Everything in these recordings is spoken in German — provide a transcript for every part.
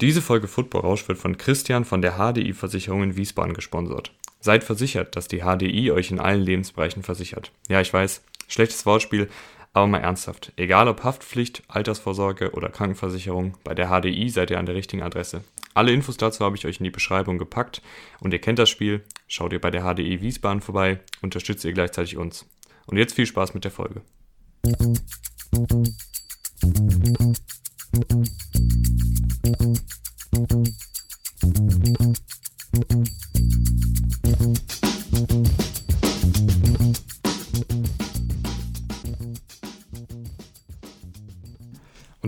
Diese Folge Football Rausch wird von Christian von der HDI Versicherung in Wiesbaden gesponsert. Seid versichert, dass die HDI euch in allen Lebensbereichen versichert. Ja, ich weiß, schlechtes Wortspiel, aber mal ernsthaft. Egal ob Haftpflicht, Altersvorsorge oder Krankenversicherung, bei der HDI seid ihr an der richtigen Adresse. Alle Infos dazu habe ich euch in die Beschreibung gepackt und ihr kennt das Spiel. Schaut ihr bei der HDI Wiesbaden vorbei, unterstützt ihr gleichzeitig uns. Und jetzt viel Spaß mit der Folge. Und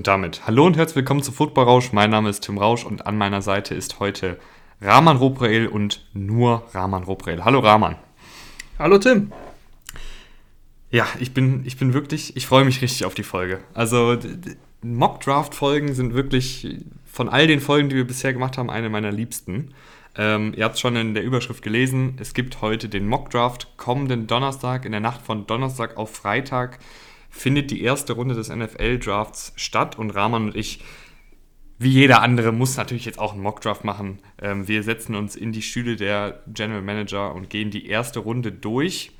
damit hallo und herzlich willkommen zu Football Rausch. Mein Name ist Tim Rausch und an meiner Seite ist heute Rahman Robrael und nur Rahman Robrael. Hallo Rahman. Hallo Tim. Ja, ich bin, ich bin wirklich, ich freue mich richtig auf die Folge. Also Mock-Draft-Folgen sind wirklich von all den Folgen, die wir bisher gemacht haben, eine meiner liebsten. Ähm, ihr habt es schon in der Überschrift gelesen. Es gibt heute den Mock-Draft kommenden Donnerstag. In der Nacht von Donnerstag auf Freitag findet die erste Runde des NFL-Drafts statt und Rahman und ich, wie jeder andere, muss natürlich jetzt auch einen Mock-Draft machen. Ähm, wir setzen uns in die Stühle der General Manager und gehen die erste Runde durch.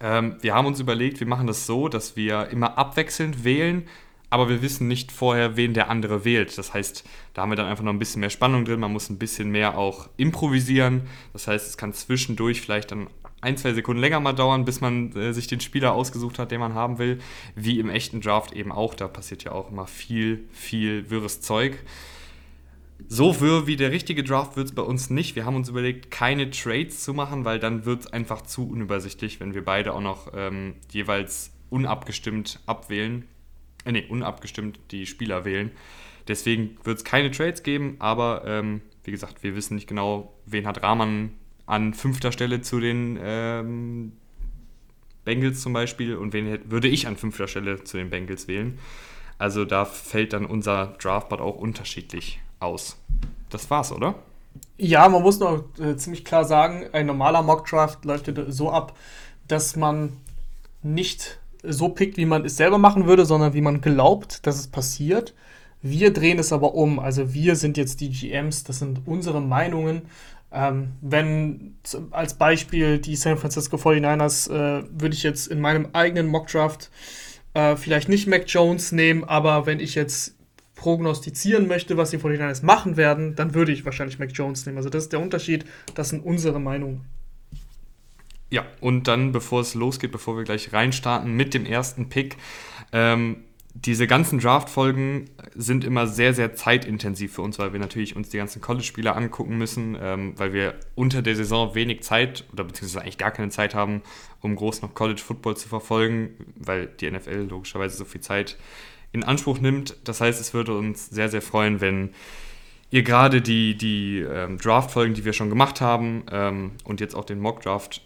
Ähm, wir haben uns überlegt, wir machen das so, dass wir immer abwechselnd wählen aber wir wissen nicht vorher, wen der andere wählt. Das heißt, da haben wir dann einfach noch ein bisschen mehr Spannung drin. Man muss ein bisschen mehr auch improvisieren. Das heißt, es kann zwischendurch vielleicht dann ein, zwei Sekunden länger mal dauern, bis man äh, sich den Spieler ausgesucht hat, den man haben will. Wie im echten Draft eben auch. Da passiert ja auch immer viel, viel wirres Zeug. So wirr wie der richtige Draft wird es bei uns nicht. Wir haben uns überlegt, keine Trades zu machen, weil dann wird es einfach zu unübersichtlich, wenn wir beide auch noch ähm, jeweils unabgestimmt abwählen äh, nee, unabgestimmt die Spieler wählen. Deswegen wird es keine Trades geben, aber ähm, wie gesagt, wir wissen nicht genau, wen hat Rahman an fünfter Stelle zu den ähm, Bengals zum Beispiel und wen würde ich an fünfter Stelle zu den Bengals wählen. Also da fällt dann unser Draftboard auch unterschiedlich aus. Das war's, oder? Ja, man muss noch äh, ziemlich klar sagen, ein normaler Mock-Draft läuft so ab, dass man nicht so pickt, wie man es selber machen würde, sondern wie man glaubt, dass es passiert. Wir drehen es aber um. Also wir sind jetzt die GMs, das sind unsere Meinungen. Ähm, wenn als Beispiel die San Francisco 49ers äh, würde ich jetzt in meinem eigenen Mockdraft äh, vielleicht nicht Mac Jones nehmen, aber wenn ich jetzt prognostizieren möchte, was die 49ers machen werden, dann würde ich wahrscheinlich Mac Jones nehmen. Also das ist der Unterschied, das sind unsere Meinungen. Ja, und dann, bevor es losgeht, bevor wir gleich reinstarten mit dem ersten Pick, ähm, diese ganzen Draft-Folgen sind immer sehr, sehr zeitintensiv für uns, weil wir natürlich uns die ganzen College-Spieler angucken müssen, ähm, weil wir unter der Saison wenig Zeit oder beziehungsweise eigentlich gar keine Zeit haben, um groß noch College-Football zu verfolgen, weil die NFL logischerweise so viel Zeit in Anspruch nimmt. Das heißt, es würde uns sehr, sehr freuen, wenn ihr gerade die, die ähm, Draft-Folgen, die wir schon gemacht haben ähm, und jetzt auch den Mock-Draft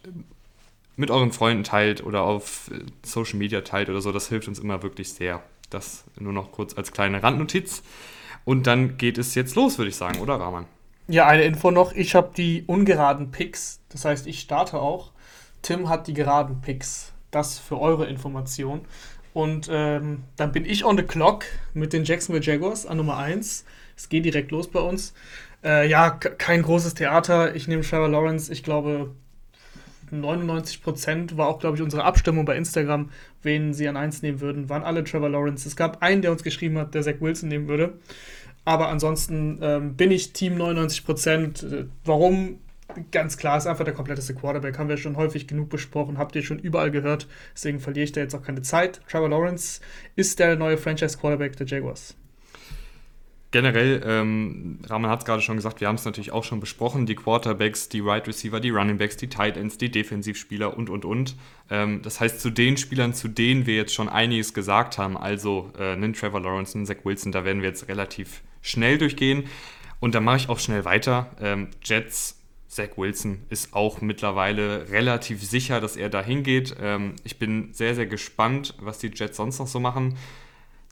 mit euren Freunden teilt oder auf äh, Social Media teilt oder so. Das hilft uns immer wirklich sehr. Das nur noch kurz als kleine Randnotiz. Und dann geht es jetzt los, würde ich sagen, oder Rahman? Ja, eine Info noch. Ich habe die ungeraden Picks. Das heißt, ich starte auch. Tim hat die geraden Picks. Das für eure Information. Und ähm, dann bin ich on the clock mit den Jacksonville Jaguars an Nummer 1. Es geht direkt los bei uns. Äh, ja, kein großes Theater. Ich nehme Trevor Lawrence. Ich glaube, 99 Prozent war auch, glaube ich, unsere Abstimmung bei Instagram, wen sie an 1 nehmen würden, waren alle Trevor Lawrence. Es gab einen, der uns geschrieben hat, der Zach Wilson nehmen würde. Aber ansonsten ähm, bin ich Team 99 Prozent. Äh, warum? Ganz klar, ist einfach der kompletteste Quarterback. Haben wir schon häufig genug besprochen, habt ihr schon überall gehört. Deswegen verliere ich da jetzt auch keine Zeit. Trevor Lawrence ist der neue Franchise-Quarterback der Jaguars generell, ähm, Rahman hat es gerade schon gesagt, wir haben es natürlich auch schon besprochen, die Quarterbacks, die Wide right Receiver, die Running Backs, die Tight Ends, die Defensivspieler und, und, und. Ähm, das heißt, zu den Spielern, zu denen wir jetzt schon einiges gesagt haben, also äh, einen Trevor Lawrence, einen Zach Wilson, da werden wir jetzt relativ schnell durchgehen. Und da mache ich auch schnell weiter. Ähm, Jets, Zach Wilson ist auch mittlerweile relativ sicher, dass er da hingeht. Ähm, ich bin sehr, sehr gespannt, was die Jets sonst noch so machen.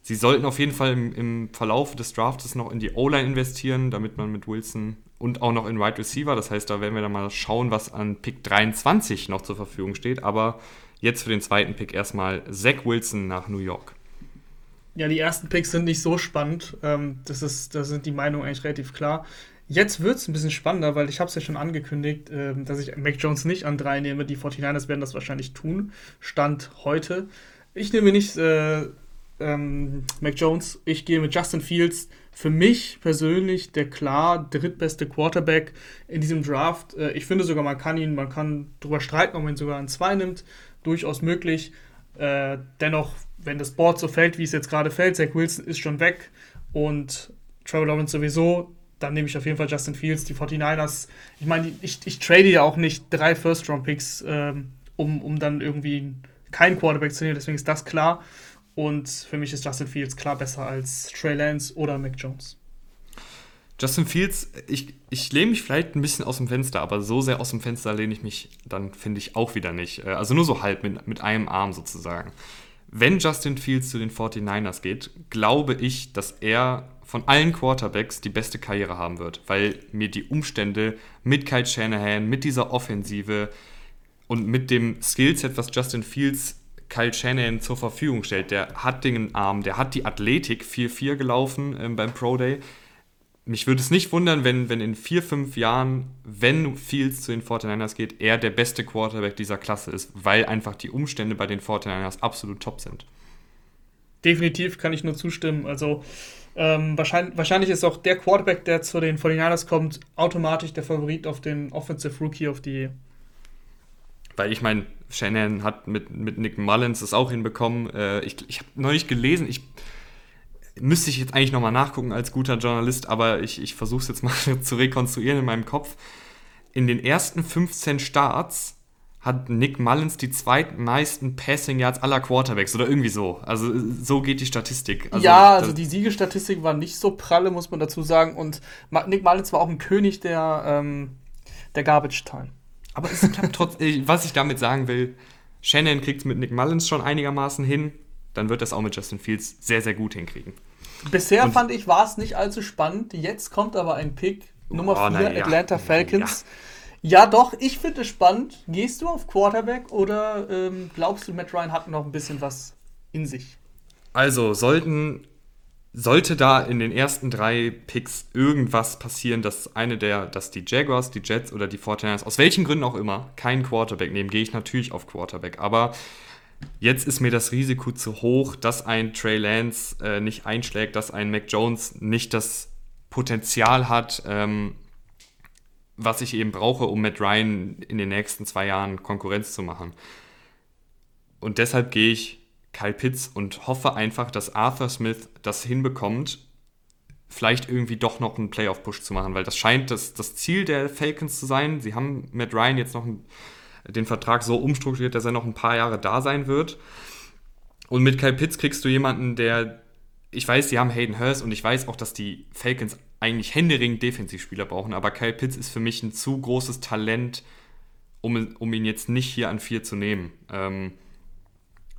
Sie sollten auf jeden Fall im, im Verlauf des Drafts noch in die O-Line investieren, damit man mit Wilson und auch noch in Wide Receiver, das heißt, da werden wir dann mal schauen, was an Pick 23 noch zur Verfügung steht. Aber jetzt für den zweiten Pick erstmal Zach Wilson nach New York. Ja, die ersten Picks sind nicht so spannend. Ähm, das ist, da sind die Meinungen eigentlich relativ klar. Jetzt wird es ein bisschen spannender, weil ich habe es ja schon angekündigt, äh, dass ich Mac Jones nicht an drei nehme. Die 49ers werden das wahrscheinlich tun. Stand heute. Ich nehme nicht äh, ähm, Mac Jones. Ich gehe mit Justin Fields. Für mich persönlich der klar drittbeste Quarterback in diesem Draft. Äh, ich finde sogar, man kann ihn, man kann darüber streiten, ob man ihn sogar an zwei nimmt. Durchaus möglich. Äh, dennoch, wenn das Board so fällt, wie es jetzt gerade fällt, Zach Wilson ist schon weg und Trevor Lawrence sowieso, dann nehme ich auf jeden Fall Justin Fields. Die 49ers, ich meine, ich, ich trade ja auch nicht drei First-Round-Picks, ähm, um, um dann irgendwie keinen Quarterback zu nehmen, deswegen ist das klar. Und für mich ist Justin Fields klar besser als Trey Lance oder Mac Jones. Justin Fields, ich, ich lehne mich vielleicht ein bisschen aus dem Fenster, aber so sehr aus dem Fenster lehne ich mich dann, finde ich, auch wieder nicht. Äh, also nur so halb mit, mit einem Arm sozusagen. Wenn Justin Fields zu den 49ers geht, glaube ich, dass er von allen Quarterbacks die beste Karriere haben wird, weil mir die Umstände mit Kyle Shanahan, mit dieser Offensive und mit dem Skillset, was Justin Fields Kyle Shanahan zur Verfügung stellt, der hat den Arm, der hat die Athletik 4-4 gelaufen ähm, beim Pro Day. Mich würde es nicht wundern, wenn, wenn in vier, fünf Jahren, wenn Fields zu den 49ers geht, er der beste Quarterback dieser Klasse ist, weil einfach die Umstände bei den 49ers absolut top sind. Definitiv kann ich nur zustimmen. Also ähm, wahrscheinlich, wahrscheinlich ist auch der Quarterback, der zu den 49ers kommt, automatisch der Favorit auf den Offensive Rookie the Year. Weil ich meine, Shannon hat mit, mit Nick Mullins das auch hinbekommen. Äh, ich ich habe neulich gelesen, ich müsste ich jetzt eigentlich nochmal nachgucken als guter Journalist, aber ich, ich versuche es jetzt mal zu rekonstruieren in meinem Kopf. In den ersten 15 Starts hat Nick Mullins die zweitmeisten Passing Yards aller Quarterbacks oder irgendwie so. Also so geht die Statistik. Also, ja, also die Siegestatistik war nicht so pralle, muss man dazu sagen. Und Nick Mullins war auch ein König der, ähm, der Garbage Time. Aber es klappt trotzdem. Was ich damit sagen will, Shannon kriegt es mit Nick Mullins schon einigermaßen hin. Dann wird das auch mit Justin Fields sehr, sehr gut hinkriegen. Bisher Und fand ich, war es nicht allzu spannend. Jetzt kommt aber ein Pick. Nummer 4, oh, ja. Atlanta Falcons. Ja. Ja, doch, ich finde es spannend. Gehst du auf Quarterback oder ähm, glaubst du, Matt Ryan hat noch ein bisschen was in sich? Also, sollten, sollte da in den ersten drei Picks irgendwas passieren, dass eine der, dass die Jaguars, die Jets oder die 49ers, aus welchen Gründen auch immer, keinen Quarterback nehmen, gehe ich natürlich auf Quarterback. Aber jetzt ist mir das Risiko zu hoch, dass ein Trey Lance äh, nicht einschlägt, dass ein Mac Jones nicht das Potenzial hat, ähm, was ich eben brauche, um Matt Ryan in den nächsten zwei Jahren Konkurrenz zu machen. Und deshalb gehe ich Kyle Pitts und hoffe einfach, dass Arthur Smith das hinbekommt, vielleicht irgendwie doch noch einen Playoff-Push zu machen, weil das scheint das, das Ziel der Falcons zu sein. Sie haben Matt Ryan jetzt noch einen, den Vertrag so umstrukturiert, dass er noch ein paar Jahre da sein wird. Und mit Kyle Pitts kriegst du jemanden, der, ich weiß, sie haben Hayden Hurst und ich weiß auch, dass die Falcons eigentlich händeringend Defensivspieler brauchen, aber Kyle Pitts ist für mich ein zu großes Talent, um, um ihn jetzt nicht hier an vier zu nehmen. Ähm,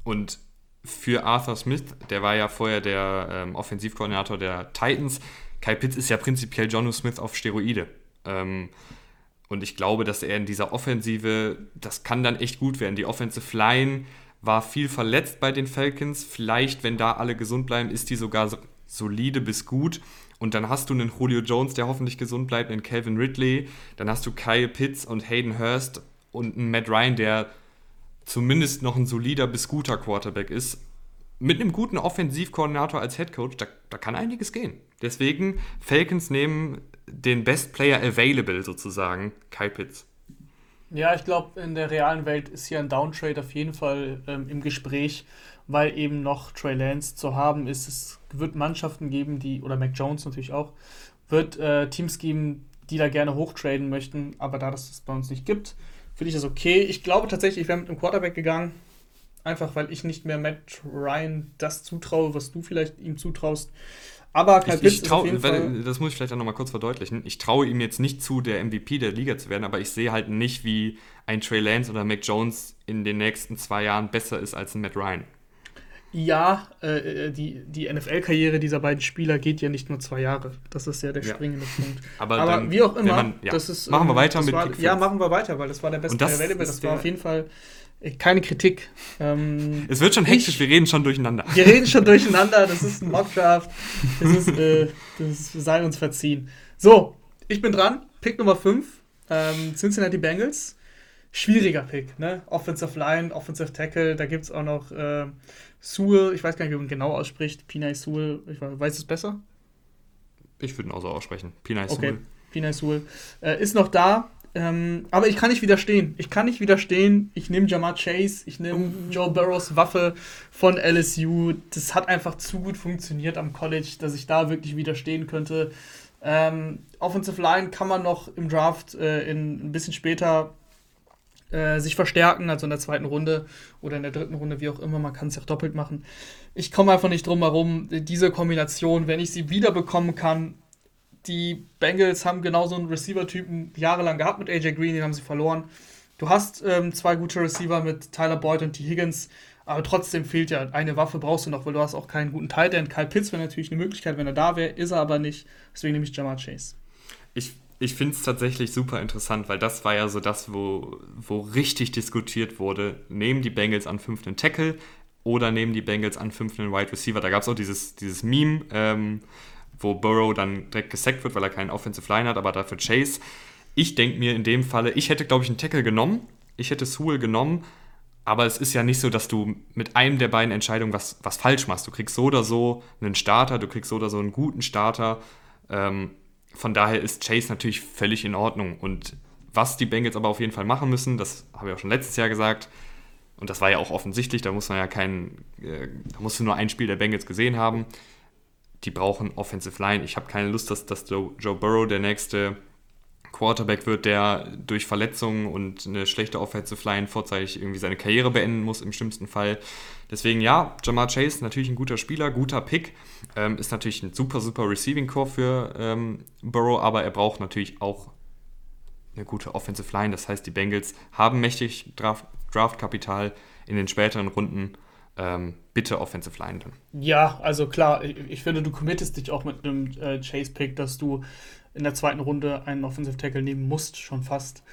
und für Arthur Smith, der war ja vorher der ähm, Offensivkoordinator der Titans, Kyle Pitts ist ja prinzipiell Jonu Smith auf Steroide. Ähm, und ich glaube, dass er in dieser Offensive, das kann dann echt gut werden. Die Offensive Line war viel verletzt bei den Falcons. Vielleicht, wenn da alle gesund bleiben, ist die sogar solide bis gut. Und dann hast du einen Julio Jones, der hoffentlich gesund bleibt, einen Calvin Ridley. Dann hast du Kyle Pitts und Hayden Hurst und einen Matt Ryan, der zumindest noch ein solider bis guter Quarterback ist. Mit einem guten Offensivkoordinator als Headcoach, da, da kann einiges gehen. Deswegen, Falcons nehmen den Best Player Available sozusagen, Kyle Pitts. Ja, ich glaube, in der realen Welt ist hier ein Downtrade auf jeden Fall ähm, im Gespräch weil eben noch Trey Lance zu haben ist. Es wird Mannschaften geben, die, oder Mac Jones natürlich auch, wird äh, Teams geben, die da gerne hochtraden möchten, aber da das bei uns nicht gibt, finde ich das okay. Ich glaube tatsächlich, ich wäre mit einem Quarterback gegangen, einfach weil ich nicht mehr Matt Ryan das zutraue, was du vielleicht ihm zutraust. Aber Kyle ich, ich trau, weil, Das muss ich vielleicht auch nochmal kurz verdeutlichen. Ich traue ihm jetzt nicht zu, der MVP der Liga zu werden, aber ich sehe halt nicht, wie ein Trey Lance oder Mac Jones in den nächsten zwei Jahren besser ist als ein Matt Ryan. Ja, äh, äh die, die NFL-Karriere dieser beiden Spieler geht ja nicht nur zwei Jahre. Das ist ja der springende ja. Punkt. Aber, Aber dann, wie auch immer, man, ja. das ist. Machen wir weiter mit war, Ja, machen wir weiter, weil das war der beste Available. Das, das war auf jeden Fall keine Kritik. Ähm, es wird schon hektisch, ich, wir reden schon durcheinander. Wir reden schon durcheinander, das ist ein Mockdraft. Das, ist, äh, das sei uns verziehen. So, ich bin dran. Pick Nummer 5. Ähm, Cincinnati Bengals. Schwieriger Pick, ne? Offensive Line, Offensive Tackle, da gibt es auch noch äh, Sewell, ich weiß gar nicht, wie man genau ausspricht. Pinay Sewell, ich weiß, es besser? Ich würde ihn auch so aussprechen. Pinay Sewell. Okay, Pinay Sewell. Äh, ist noch da, ähm, aber ich kann nicht widerstehen. Ich kann nicht widerstehen. Ich nehme Jamar Chase, ich nehme mhm. Joe Burrows Waffe von LSU. Das hat einfach zu gut funktioniert am College, dass ich da wirklich widerstehen könnte. Ähm, Offensive Line kann man noch im Draft äh, in, ein bisschen später äh, sich verstärken, also in der zweiten Runde oder in der dritten Runde, wie auch immer. Man kann es ja auch doppelt machen. Ich komme einfach nicht drum herum, diese Kombination, wenn ich sie wiederbekommen kann, die Bengals haben genauso einen Receiver-Typen jahrelang gehabt mit AJ Green, den haben sie verloren. Du hast ähm, zwei gute Receiver mit Tyler Boyd und T. Higgins, aber trotzdem fehlt ja eine Waffe, brauchst du noch, weil du hast auch keinen guten Tight End. Kyle Pitts wäre natürlich eine Möglichkeit, wenn er da wäre, ist er aber nicht. Deswegen nehme ich Jamar Chase. Ich, ich finde es tatsächlich super interessant, weil das war ja so das, wo, wo richtig diskutiert wurde. Nehmen die Bengals an fünften Tackle oder nehmen die Bengals an fünften Wide Receiver? Da gab es auch dieses, dieses Meme. Ähm, wo Burrow dann direkt gesackt wird, weil er keinen Offensive Line hat, aber dafür Chase. Ich denke mir in dem Falle, ich hätte, glaube ich, einen Tackle genommen. Ich hätte Sewell genommen, aber es ist ja nicht so, dass du mit einem der beiden Entscheidungen was, was falsch machst. Du kriegst so oder so einen Starter, du kriegst so oder so einen guten Starter. Ähm, von daher ist Chase natürlich völlig in Ordnung. Und was die Bengals aber auf jeden Fall machen müssen, das habe ich auch schon letztes Jahr gesagt, und das war ja auch offensichtlich, da muss man ja keinen, äh, da musst du nur ein Spiel der Bengals gesehen haben die brauchen Offensive Line. Ich habe keine Lust, dass, dass Joe, Joe Burrow der nächste Quarterback wird, der durch Verletzungen und eine schlechte Offensive Line vorzeitig irgendwie seine Karriere beenden muss im schlimmsten Fall. Deswegen ja, Jamar Chase natürlich ein guter Spieler, guter Pick, ähm, ist natürlich ein super, super Receiving Core für ähm, Burrow, aber er braucht natürlich auch eine gute Offensive Line. Das heißt, die Bengals haben mächtig Draftkapital Draft in den späteren Runden ähm, bitte Offensive Line dann. Ja, also klar, ich, ich finde, du committest dich auch mit einem äh, Chase-Pick, dass du in der zweiten Runde einen Offensive Tackle nehmen musst, schon fast.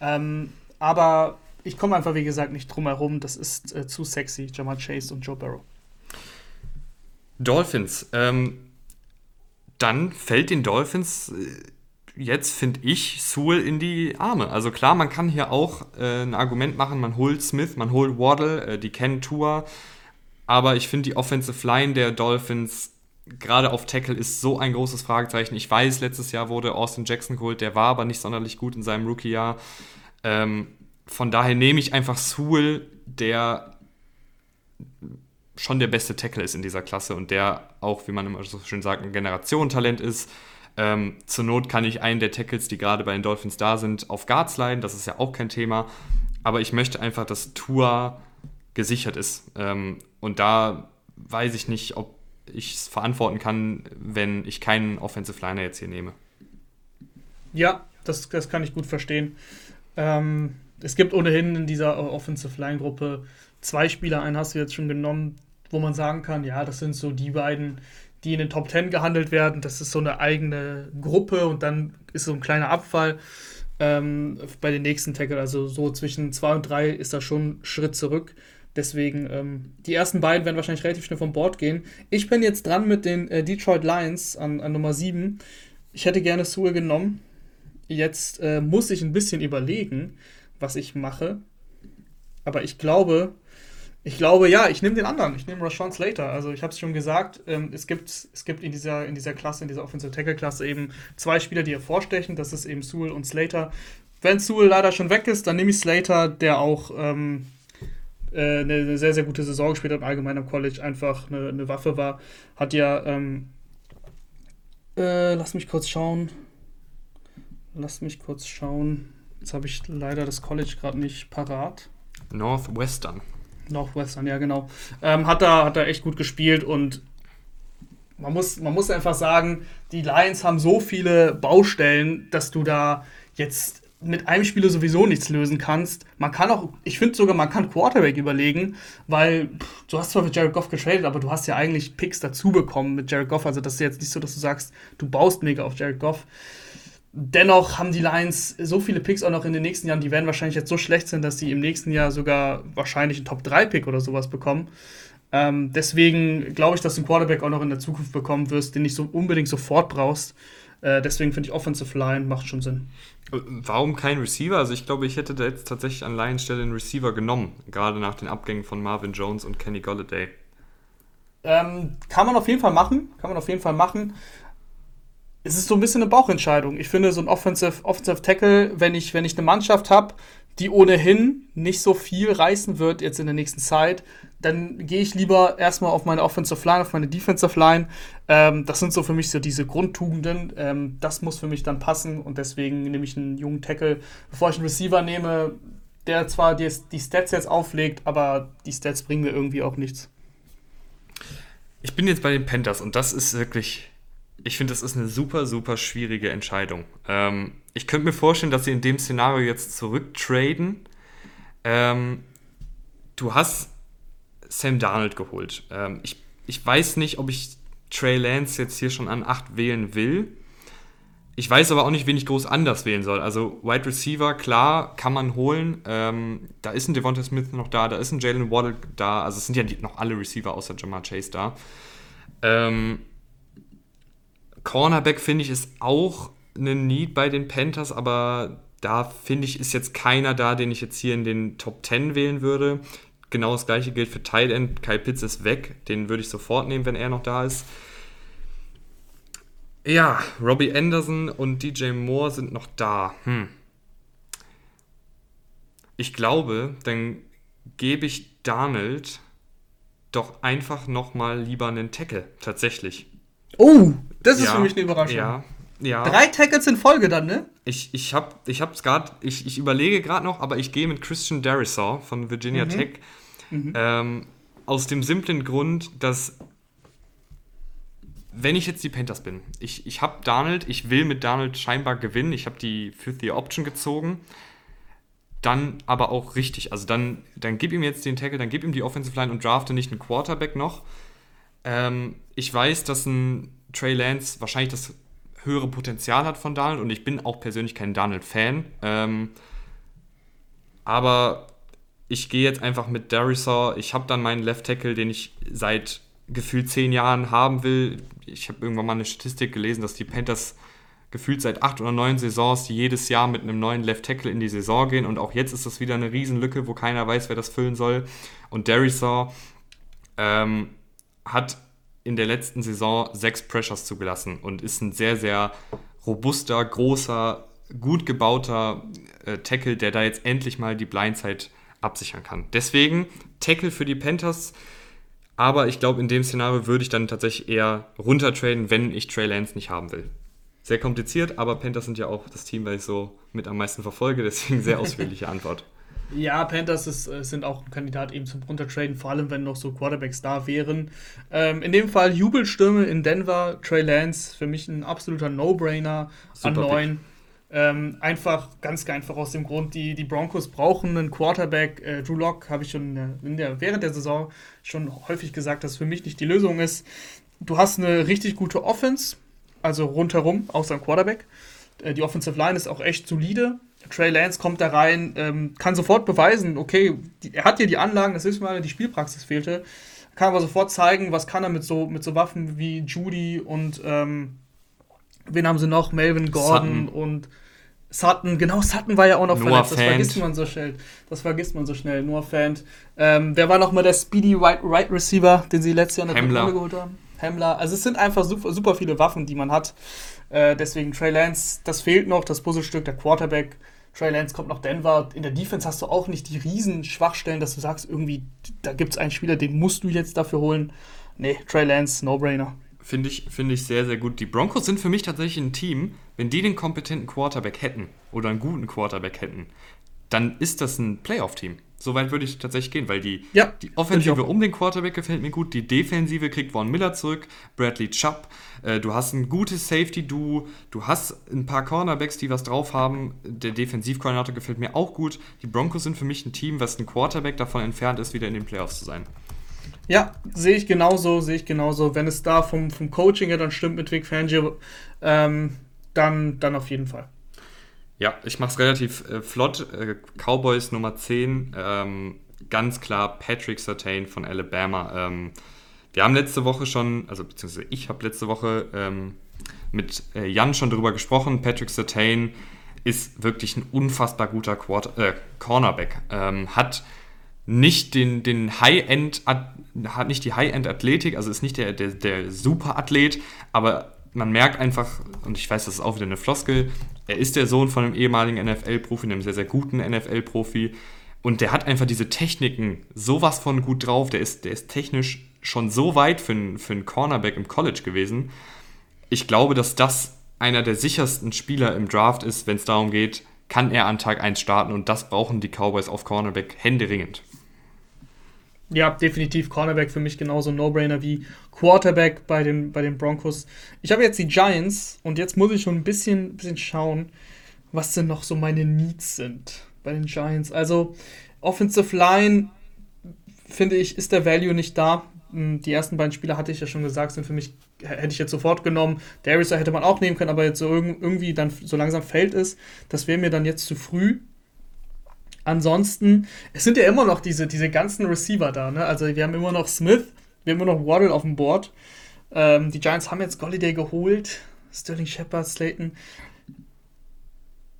Ähm, aber ich komme einfach, wie gesagt, nicht drum herum. Das ist äh, zu sexy, Jamal Chase und Joe Barrow. Dolphins. Ähm, dann fällt den Dolphins äh, jetzt, finde ich, Sewell in die Arme. Also klar, man kann hier auch äh, ein Argument machen, man holt Smith, man holt Waddle, äh, die kennen Tour. Aber ich finde die Offensive Line der Dolphins gerade auf Tackle ist so ein großes Fragezeichen. Ich weiß, letztes Jahr wurde Austin Jackson geholt, der war aber nicht sonderlich gut in seinem Rookie-Jahr. Ähm, von daher nehme ich einfach Sewell, der schon der beste Tackle ist in dieser Klasse und der auch, wie man immer so schön sagt, ein Generationentalent ist. Ähm, zur Not kann ich einen der Tackles, die gerade bei den Dolphins da sind, auf Guards leiden. Das ist ja auch kein Thema. Aber ich möchte einfach, dass Tua gesichert ist. Ähm, und da weiß ich nicht, ob ich es verantworten kann, wenn ich keinen Offensive Liner jetzt hier nehme. Ja, das, das kann ich gut verstehen. Ähm, es gibt ohnehin in dieser Offensive Line Gruppe zwei Spieler, einen hast du jetzt schon genommen, wo man sagen kann, ja, das sind so die beiden, die in den Top 10 gehandelt werden. Das ist so eine eigene Gruppe und dann ist so ein kleiner Abfall ähm, bei den nächsten Tackle. Also so zwischen 2 und 3 ist da schon ein Schritt zurück. Deswegen, ähm, die ersten beiden werden wahrscheinlich relativ schnell vom Bord gehen. Ich bin jetzt dran mit den äh, Detroit Lions an, an, Nummer 7. Ich hätte gerne Sewell genommen. Jetzt äh, muss ich ein bisschen überlegen, was ich mache. Aber ich glaube, ich glaube, ja, ich nehme den anderen. Ich nehme Rashawn Slater. Also ich habe es schon gesagt, ähm, es gibt, es gibt in, dieser, in dieser Klasse, in dieser Offensive Tackle Klasse eben zwei Spieler, die hervorstechen. Das ist eben Sewell und Slater. Wenn Sewell leider schon weg ist, dann nehme ich Slater, der auch ähm, äh, eine, eine, sehr, sehr gute Saison gespielt hat, allgemein am College einfach eine, eine Waffe war. Hat ja, ähm, äh, lass mich kurz schauen. Lass mich kurz schauen. Jetzt habe ich leider das College gerade nicht parat. Northwestern. Northwestern, ja, genau. Ähm, hat, da, hat da echt gut gespielt und man muss, man muss einfach sagen, die Lions haben so viele Baustellen, dass du da jetzt mit einem Spieler sowieso nichts lösen kannst. Man kann auch, ich finde sogar, man kann Quarterback überlegen, weil pff, du hast zwar für Jared Goff getradet, aber du hast ja eigentlich Picks dazu bekommen mit Jared Goff. Also das ist jetzt nicht so, dass du sagst, du baust mega auf Jared Goff. Dennoch haben die Lions so viele Picks auch noch in den nächsten Jahren, die werden wahrscheinlich jetzt so schlecht sein, dass sie im nächsten Jahr sogar wahrscheinlich einen Top-3-Pick oder sowas bekommen. Ähm, deswegen glaube ich, dass du einen Quarterback auch noch in der Zukunft bekommen wirst, den nicht so unbedingt sofort brauchst. Äh, deswegen finde ich Offensive Line macht schon Sinn. Warum kein Receiver? Also ich glaube, ich hätte da jetzt tatsächlich an Lions Stelle einen Receiver genommen, gerade nach den Abgängen von Marvin Jones und Kenny Golladay. Ähm, kann man auf jeden Fall machen, kann man auf jeden Fall machen es ist so ein bisschen eine Bauchentscheidung. Ich finde, so ein Offensive, Offensive Tackle, wenn ich, wenn ich eine Mannschaft habe, die ohnehin nicht so viel reißen wird jetzt in der nächsten Zeit, dann gehe ich lieber erstmal auf meine Offensive Line, auf meine Defensive Line. Ähm, das sind so für mich so diese Grundtugenden. Ähm, das muss für mich dann passen und deswegen nehme ich einen jungen Tackle, bevor ich einen Receiver nehme, der zwar die, die Stats jetzt auflegt, aber die Stats bringen mir irgendwie auch nichts. Ich bin jetzt bei den Panthers und das ist wirklich ich finde, das ist eine super, super schwierige Entscheidung. Ähm, ich könnte mir vorstellen, dass sie in dem Szenario jetzt zurücktraden. Ähm, du hast Sam Darnold geholt. Ähm, ich, ich weiß nicht, ob ich Trey Lance jetzt hier schon an 8 wählen will. Ich weiß aber auch nicht, wen ich groß anders wählen soll. Also Wide Receiver, klar, kann man holen. Ähm, da ist ein Devonta Smith noch da, da ist ein Jalen Waddle da. Also es sind ja noch alle Receiver außer Jamar Chase da. Ähm, Cornerback finde ich ist auch eine Need bei den Panthers, aber da finde ich, ist jetzt keiner da, den ich jetzt hier in den Top 10 wählen würde. Genau das gleiche gilt für Tight End. Kyle Pitts ist weg. Den würde ich sofort nehmen, wenn er noch da ist. Ja, Robbie Anderson und DJ Moore sind noch da. Hm. Ich glaube, dann gebe ich Donald doch einfach nochmal lieber einen Tackle, tatsächlich. Oh, das ist ja, für mich eine Überraschung. Ja, ja. Drei Tackles in Folge dann, ne? Ich, ich habe ich hab's gerade, ich, ich überlege gerade noch, aber ich gehe mit Christian Darisaw von Virginia mhm. Tech. Mhm. Ähm, aus dem simplen Grund, dass wenn ich jetzt die Panthers bin, ich, ich habe Donald, ich will mit Donald scheinbar gewinnen, ich habe die Fifth Year Option gezogen, dann aber auch richtig. Also dann, dann gib ihm jetzt den Tackle, dann gib ihm die Offensive Line und drafte nicht einen Quarterback noch. Ähm, ich weiß, dass ein Trey Lance wahrscheinlich das höhere Potenzial hat von Donald und ich bin auch persönlich kein Donald-Fan. Ähm, aber ich gehe jetzt einfach mit Darisaw. Ich habe dann meinen Left Tackle, den ich seit gefühlt zehn Jahren haben will. Ich habe irgendwann mal eine Statistik gelesen, dass die Panthers gefühlt seit acht oder neun Saisons, jedes Jahr mit einem neuen Left Tackle in die Saison gehen. Und auch jetzt ist das wieder eine Riesenlücke, wo keiner weiß, wer das füllen soll. Und Darisaw ähm, hat in der letzten Saison sechs Pressures zugelassen und ist ein sehr, sehr robuster, großer, gut gebauter äh, Tackle, der da jetzt endlich mal die Blindside absichern kann. Deswegen Tackle für die Panthers, aber ich glaube, in dem Szenario würde ich dann tatsächlich eher runtertraden, wenn ich Trey Lance nicht haben will. Sehr kompliziert, aber Panthers sind ja auch das Team, weil ich so mit am meisten verfolge, deswegen sehr ausführliche Antwort. Ja, Panthers ist, äh, sind auch ein Kandidat eben zum Runtertraden, vor allem wenn noch so Quarterbacks da wären. Ähm, in dem Fall Jubelstürme in Denver, Trey Lance, für mich ein absoluter No-Brainer an 9. Ähm, einfach, ganz einfach aus dem Grund, die, die Broncos brauchen einen Quarterback. Äh, Drew Lock habe ich schon in der, während der Saison schon häufig gesagt, dass für mich nicht die Lösung ist. Du hast eine richtig gute Offense, also rundherum, außer ein Quarterback. Äh, die Offensive Line ist auch echt solide. Trey Lance kommt da rein, ähm, kann sofort beweisen, okay, die, er hat hier die Anlagen, das ist mal, die Spielpraxis fehlte. Kann aber sofort zeigen, was kann er mit so, mit so Waffen wie Judy und ähm, wen haben sie noch? Melvin Gordon Sutton. und Sutton, genau, Sutton war ja auch noch Noah verletzt, das vergisst man so schnell. Das vergisst man so schnell, Noah Fant. Ähm, wer war noch mal der Speedy Right, right Receiver, den sie letztes Jahr in der Kontrolle geholt haben? Hemmler. Also es sind einfach super, super viele Waffen, die man hat. Äh, deswegen Trey Lance, das fehlt noch, das Puzzlestück, der Quarterback. Trey Lance kommt nach Denver. In der Defense hast du auch nicht die riesen Schwachstellen, dass du sagst, irgendwie, da gibt es einen Spieler, den musst du jetzt dafür holen. Nee, Trey Lance, No-Brainer. Finde ich, find ich sehr, sehr gut. Die Broncos sind für mich tatsächlich ein Team, wenn die den kompetenten Quarterback hätten oder einen guten Quarterback hätten, dann ist das ein Playoff-Team. Soweit würde ich tatsächlich gehen, weil die, ja, die Offensive um den Quarterback gefällt mir gut, die Defensive kriegt Von Miller zurück, Bradley Chubb, äh, du hast ein gutes Safety-Duo, du hast ein paar Cornerbacks, die was drauf haben, der Defensivkoordinator gefällt mir auch gut. Die Broncos sind für mich ein Team, was ein Quarterback davon entfernt ist, wieder in den Playoffs zu sein. Ja, sehe ich genauso, sehe ich genauso. Wenn es da vom, vom Coaching her dann stimmt mit Vic Fangio, ähm, dann, dann auf jeden Fall. Ja, ich mache es relativ äh, flott. Äh, Cowboys Nummer 10, ähm, ganz klar Patrick Sertain von Alabama. Ähm, wir haben letzte Woche schon, also beziehungsweise ich habe letzte Woche ähm, mit äh, Jan schon darüber gesprochen. Patrick Sertain ist wirklich ein unfassbar guter Quarter, äh, Cornerback. Ähm, hat nicht den, den High-End, hat nicht die High-End-Athletik, also ist nicht der, der, der Super-Athlet, aber man merkt einfach, und ich weiß, das ist auch wieder eine Floskel, er ist der Sohn von einem ehemaligen NFL-Profi, einem sehr, sehr guten NFL-Profi. Und der hat einfach diese Techniken sowas von gut drauf. Der ist, der ist technisch schon so weit für für einen Cornerback im College gewesen. Ich glaube, dass das einer der sichersten Spieler im Draft ist, wenn es darum geht, kann er an Tag 1 starten. Und das brauchen die Cowboys auf Cornerback händeringend. Ja, definitiv Cornerback für mich genauso No-Brainer wie Quarterback bei den, bei den Broncos. Ich habe jetzt die Giants und jetzt muss ich schon ein bisschen, bisschen schauen, was denn noch so meine Needs sind bei den Giants. Also, Offensive Line, finde ich, ist der Value nicht da. Hm, die ersten beiden Spieler hatte ich ja schon gesagt, sind für mich, hätte ich jetzt sofort genommen. Darius hätte man auch nehmen können, aber jetzt so irgendwie dann so langsam fällt es. Das wäre mir dann jetzt zu früh. Ansonsten, es sind ja immer noch diese, diese ganzen Receiver da. Ne? Also wir haben immer noch Smith, wir haben immer noch Waddle auf dem Board. Ähm, die Giants haben jetzt Golliday geholt, Sterling Shepard, Slayton.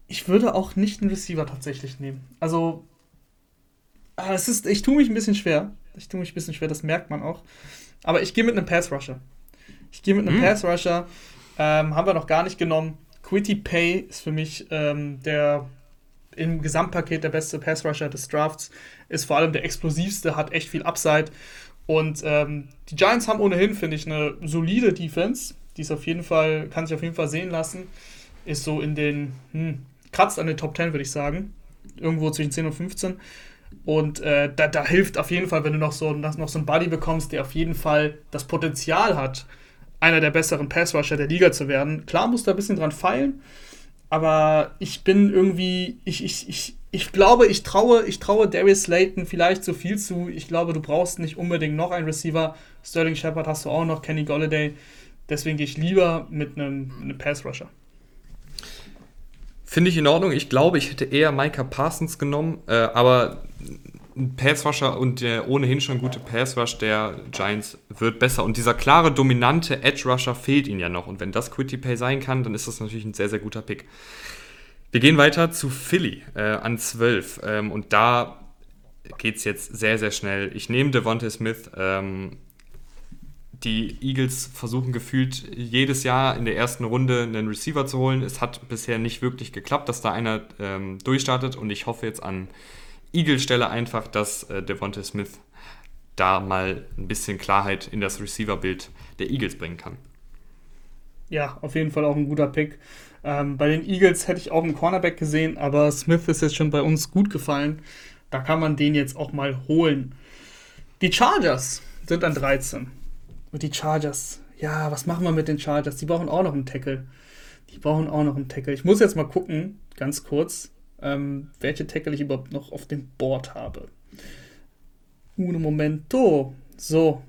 Ich würde auch nicht einen Receiver tatsächlich nehmen. Also, ah, es ist, ich tue mich ein bisschen schwer. Ich tue mich ein bisschen schwer, das merkt man auch. Aber ich gehe mit einem Pass Rusher. Ich gehe mit einem mhm. Pass Rusher. Ähm, haben wir noch gar nicht genommen. Quitty Pay ist für mich ähm, der im Gesamtpaket der beste Pass-Rusher des Drafts, ist vor allem der explosivste, hat echt viel Upside. Und ähm, die Giants haben ohnehin, finde ich, eine solide Defense. Die ist auf jeden Fall, kann sich auf jeden Fall sehen lassen. Ist so in den, hm, kratzt an den Top 10, würde ich sagen. Irgendwo zwischen 10 und 15. Und äh, da, da, hilft auf jeden Fall, wenn du noch so, noch so einen Buddy bekommst, der auf jeden Fall das Potenzial hat, einer der besseren Pass-Rusher der Liga zu werden. Klar muss da ein bisschen dran feilen, aber ich bin irgendwie, ich, ich, ich, ich glaube, ich traue, ich traue Darius Slayton vielleicht zu viel zu. Ich glaube, du brauchst nicht unbedingt noch einen Receiver. Sterling Shepard hast du auch noch, Kenny Golladay. Deswegen gehe ich lieber mit einem, einem Pass-Rusher. Finde ich in Ordnung. Ich glaube, ich hätte eher Micah Parsons genommen, äh, aber ein Passrusher und der ohnehin schon gute Passrush der Giants wird besser. Und dieser klare, dominante Edge-Rusher fehlt ihnen ja noch. Und wenn das Quitty Pay sein kann, dann ist das natürlich ein sehr, sehr guter Pick. Wir gehen weiter zu Philly äh, an 12. Ähm, und da geht es jetzt sehr, sehr schnell. Ich nehme Devontae Smith. Ähm, die Eagles versuchen gefühlt jedes Jahr in der ersten Runde einen Receiver zu holen. Es hat bisher nicht wirklich geklappt, dass da einer ähm, durchstartet. Und ich hoffe jetzt an Eagle-Stelle einfach, dass äh, Devonta Smith da mal ein bisschen Klarheit in das Receiver-Bild der Eagles bringen kann. Ja, auf jeden Fall auch ein guter Pick. Ähm, bei den Eagles hätte ich auch einen Cornerback gesehen, aber Smith ist jetzt schon bei uns gut gefallen. Da kann man den jetzt auch mal holen. Die Chargers sind an 13. Und die Chargers, ja, was machen wir mit den Chargers? Die brauchen auch noch einen Tackle. Die brauchen auch noch einen Tackle. Ich muss jetzt mal gucken, ganz kurz ähm, welche Tackle ich überhaupt noch auf dem Board habe. Uno momento. So.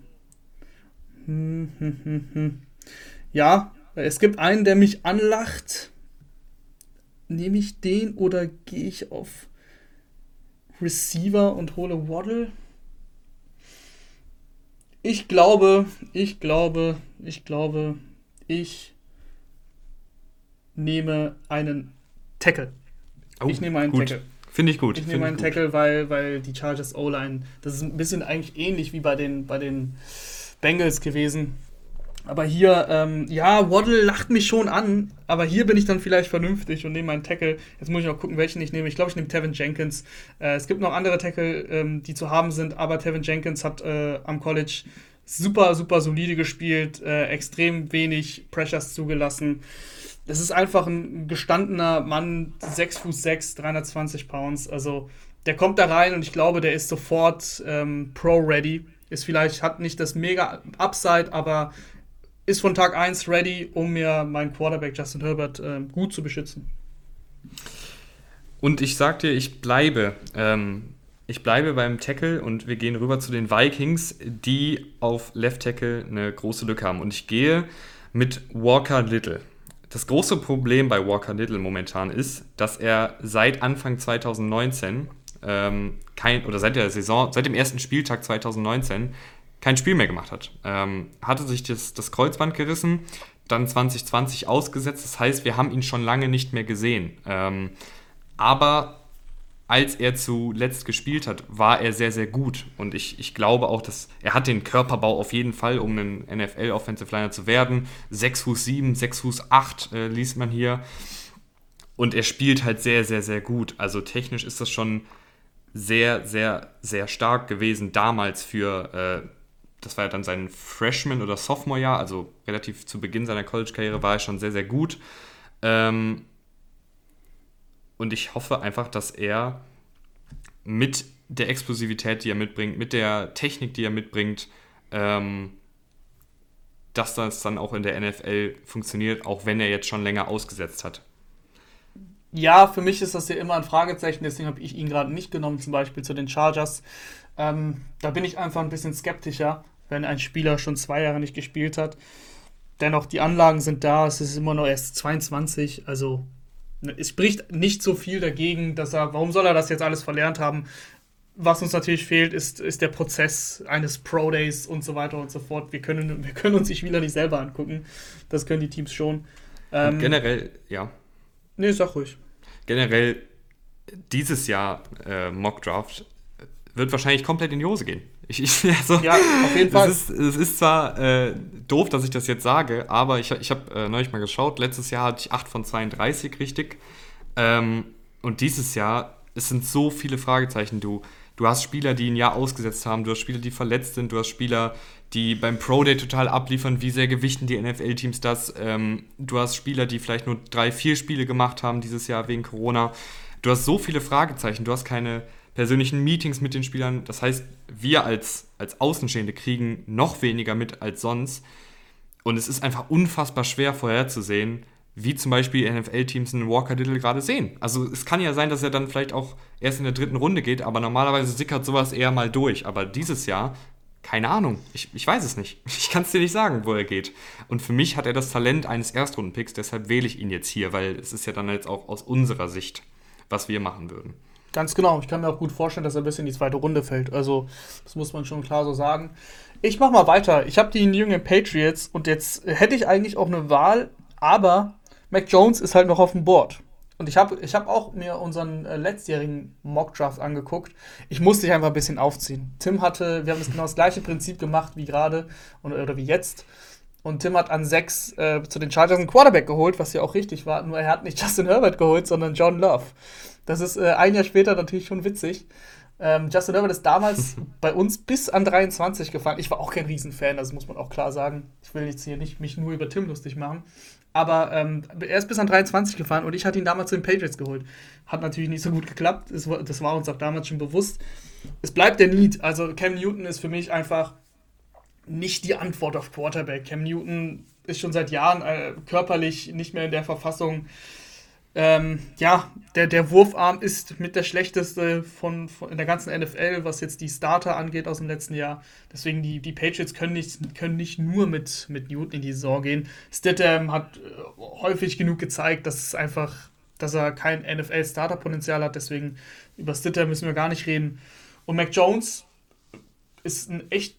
Hm, hm, hm, hm. Ja, es gibt einen, der mich anlacht. Nehme ich den oder gehe ich auf Receiver und hole Waddle? Ich glaube, ich glaube, ich glaube, ich nehme einen Tackle. Oh, ich nehme einen Tackle. Finde ich gut. Ich nehme einen Tackle, weil, weil die Chargers O-Line, das ist ein bisschen eigentlich ähnlich wie bei den, bei den Bengals gewesen. Aber hier, ähm, ja, Waddle lacht mich schon an, aber hier bin ich dann vielleicht vernünftig und nehme einen Tackle. Jetzt muss ich auch gucken, welchen ich nehme. Ich glaube, ich nehme Tevin Jenkins. Äh, es gibt noch andere Tackle, ähm, die zu haben sind, aber Tevin Jenkins hat äh, am College super, super solide gespielt, äh, extrem wenig Pressures zugelassen das ist einfach ein gestandener Mann, 6 Fuß 6, 320 Pounds. Also der kommt da rein und ich glaube, der ist sofort ähm, Pro-ready. Ist vielleicht, hat nicht das mega Upside, aber ist von Tag 1 ready, um mir meinen Quarterback Justin Herbert äh, gut zu beschützen. Und ich sag dir, ich bleibe. Ähm, ich bleibe beim Tackle und wir gehen rüber zu den Vikings, die auf Left Tackle eine große Lücke haben. Und ich gehe mit Walker Little das große Problem bei Walker Little momentan ist, dass er seit Anfang 2019 ähm, kein, oder seit der Saison, seit dem ersten Spieltag 2019 kein Spiel mehr gemacht hat. Ähm, hatte sich das, das Kreuzband gerissen, dann 2020 ausgesetzt. Das heißt, wir haben ihn schon lange nicht mehr gesehen. Ähm, aber als er zuletzt gespielt hat, war er sehr, sehr gut. Und ich, ich glaube auch, dass er hat den Körperbau auf jeden Fall, um ein NFL-Offensive Liner zu werden. 6 Fuß 7, 6 Fuß 8 äh, liest man hier. Und er spielt halt sehr, sehr, sehr gut. Also technisch ist das schon sehr, sehr, sehr stark gewesen damals für, äh, das war ja dann sein Freshman- oder Sophomore-Jahr, also relativ zu Beginn seiner College-Karriere war er schon sehr, sehr gut. Ähm, und ich hoffe einfach, dass er mit der Explosivität, die er mitbringt, mit der Technik, die er mitbringt, ähm, dass das dann auch in der NFL funktioniert, auch wenn er jetzt schon länger ausgesetzt hat. Ja, für mich ist das ja immer ein Fragezeichen, deswegen habe ich ihn gerade nicht genommen, zum Beispiel zu den Chargers. Ähm, da bin ich einfach ein bisschen skeptischer, wenn ein Spieler schon zwei Jahre nicht gespielt hat. Dennoch, die Anlagen sind da, es ist immer noch erst 22, also es spricht nicht so viel dagegen, dass er, warum soll er das jetzt alles verlernt haben? Was uns natürlich fehlt, ist, ist der Prozess eines Pro Days und so weiter und so fort. Wir können, wir können uns die Spieler nicht selber angucken. Das können die Teams schon. Ähm, generell, ja. Nee, sag ruhig. Generell, dieses Jahr äh, Mock Draft wird wahrscheinlich komplett in die Hose gehen. Ich, ich, also, ja, auf jeden Fall. Es ist, es ist zwar äh, doof, dass ich das jetzt sage, aber ich, ich habe äh, neulich mal geschaut. Letztes Jahr hatte ich 8 von 32 richtig. Ähm, und dieses Jahr, es sind so viele Fragezeichen. Du, du hast Spieler, die ein Jahr ausgesetzt haben, du hast Spieler, die verletzt sind, du hast Spieler, die beim Pro Day total abliefern, wie sehr gewichten die NFL-Teams das. Ähm, du hast Spieler, die vielleicht nur drei, vier Spiele gemacht haben dieses Jahr wegen Corona. Du hast so viele Fragezeichen, du hast keine persönlichen Meetings mit den Spielern. Das heißt, wir als, als Außenstehende kriegen noch weniger mit als sonst. Und es ist einfach unfassbar schwer vorherzusehen, wie zum Beispiel NFL-Teams einen Walker Diddle gerade sehen. Also es kann ja sein, dass er dann vielleicht auch erst in der dritten Runde geht, aber normalerweise sickert sowas eher mal durch. Aber dieses Jahr, keine Ahnung, ich, ich weiß es nicht. Ich kann es dir nicht sagen, wo er geht. Und für mich hat er das Talent eines Erstrundenpicks, deshalb wähle ich ihn jetzt hier, weil es ist ja dann jetzt auch aus unserer Sicht, was wir machen würden. Ganz genau. Ich kann mir auch gut vorstellen, dass er bis in die zweite Runde fällt. Also, das muss man schon klar so sagen. Ich mach mal weiter. Ich habe die jungen Patriots und jetzt hätte ich eigentlich auch eine Wahl, aber Mac Jones ist halt noch auf dem Board. Und ich habe ich hab auch mir unseren äh, letztjährigen Mockdraft angeguckt. Ich musste dich einfach ein bisschen aufziehen. Tim hatte, wir haben das genau das gleiche Prinzip gemacht wie gerade oder wie jetzt. Und Tim hat an sechs äh, zu den Chargers einen Quarterback geholt, was ja auch richtig war. Nur er hat nicht Justin Herbert geholt, sondern John Love. Das ist äh, ein Jahr später natürlich schon witzig. Ähm, Justin Herbert ist damals bei uns bis an 23 gefahren. Ich war auch kein Riesenfan, das muss man auch klar sagen. Ich will jetzt hier nicht mich nur über Tim lustig machen. Aber ähm, er ist bis an 23 gefahren und ich hatte ihn damals zu den Patriots geholt. Hat natürlich nicht so gut geklappt. Das war, das war uns auch damals schon bewusst. Es bleibt der Need. Also Cam Newton ist für mich einfach nicht die Antwort auf Quarterback. Cam Newton ist schon seit Jahren äh, körperlich nicht mehr in der Verfassung, ähm, ja, der, der Wurfarm ist mit der schlechteste von, von, in der ganzen NFL, was jetzt die Starter angeht aus dem letzten Jahr. Deswegen die, die Patriots können nicht, können nicht nur mit, mit Newton in die Saison gehen. Stidham hat äh, häufig genug gezeigt, dass es einfach, dass er kein NFL-Starter-Potenzial hat. Deswegen über Stidham müssen wir gar nicht reden. Und Mac Jones ist ein echt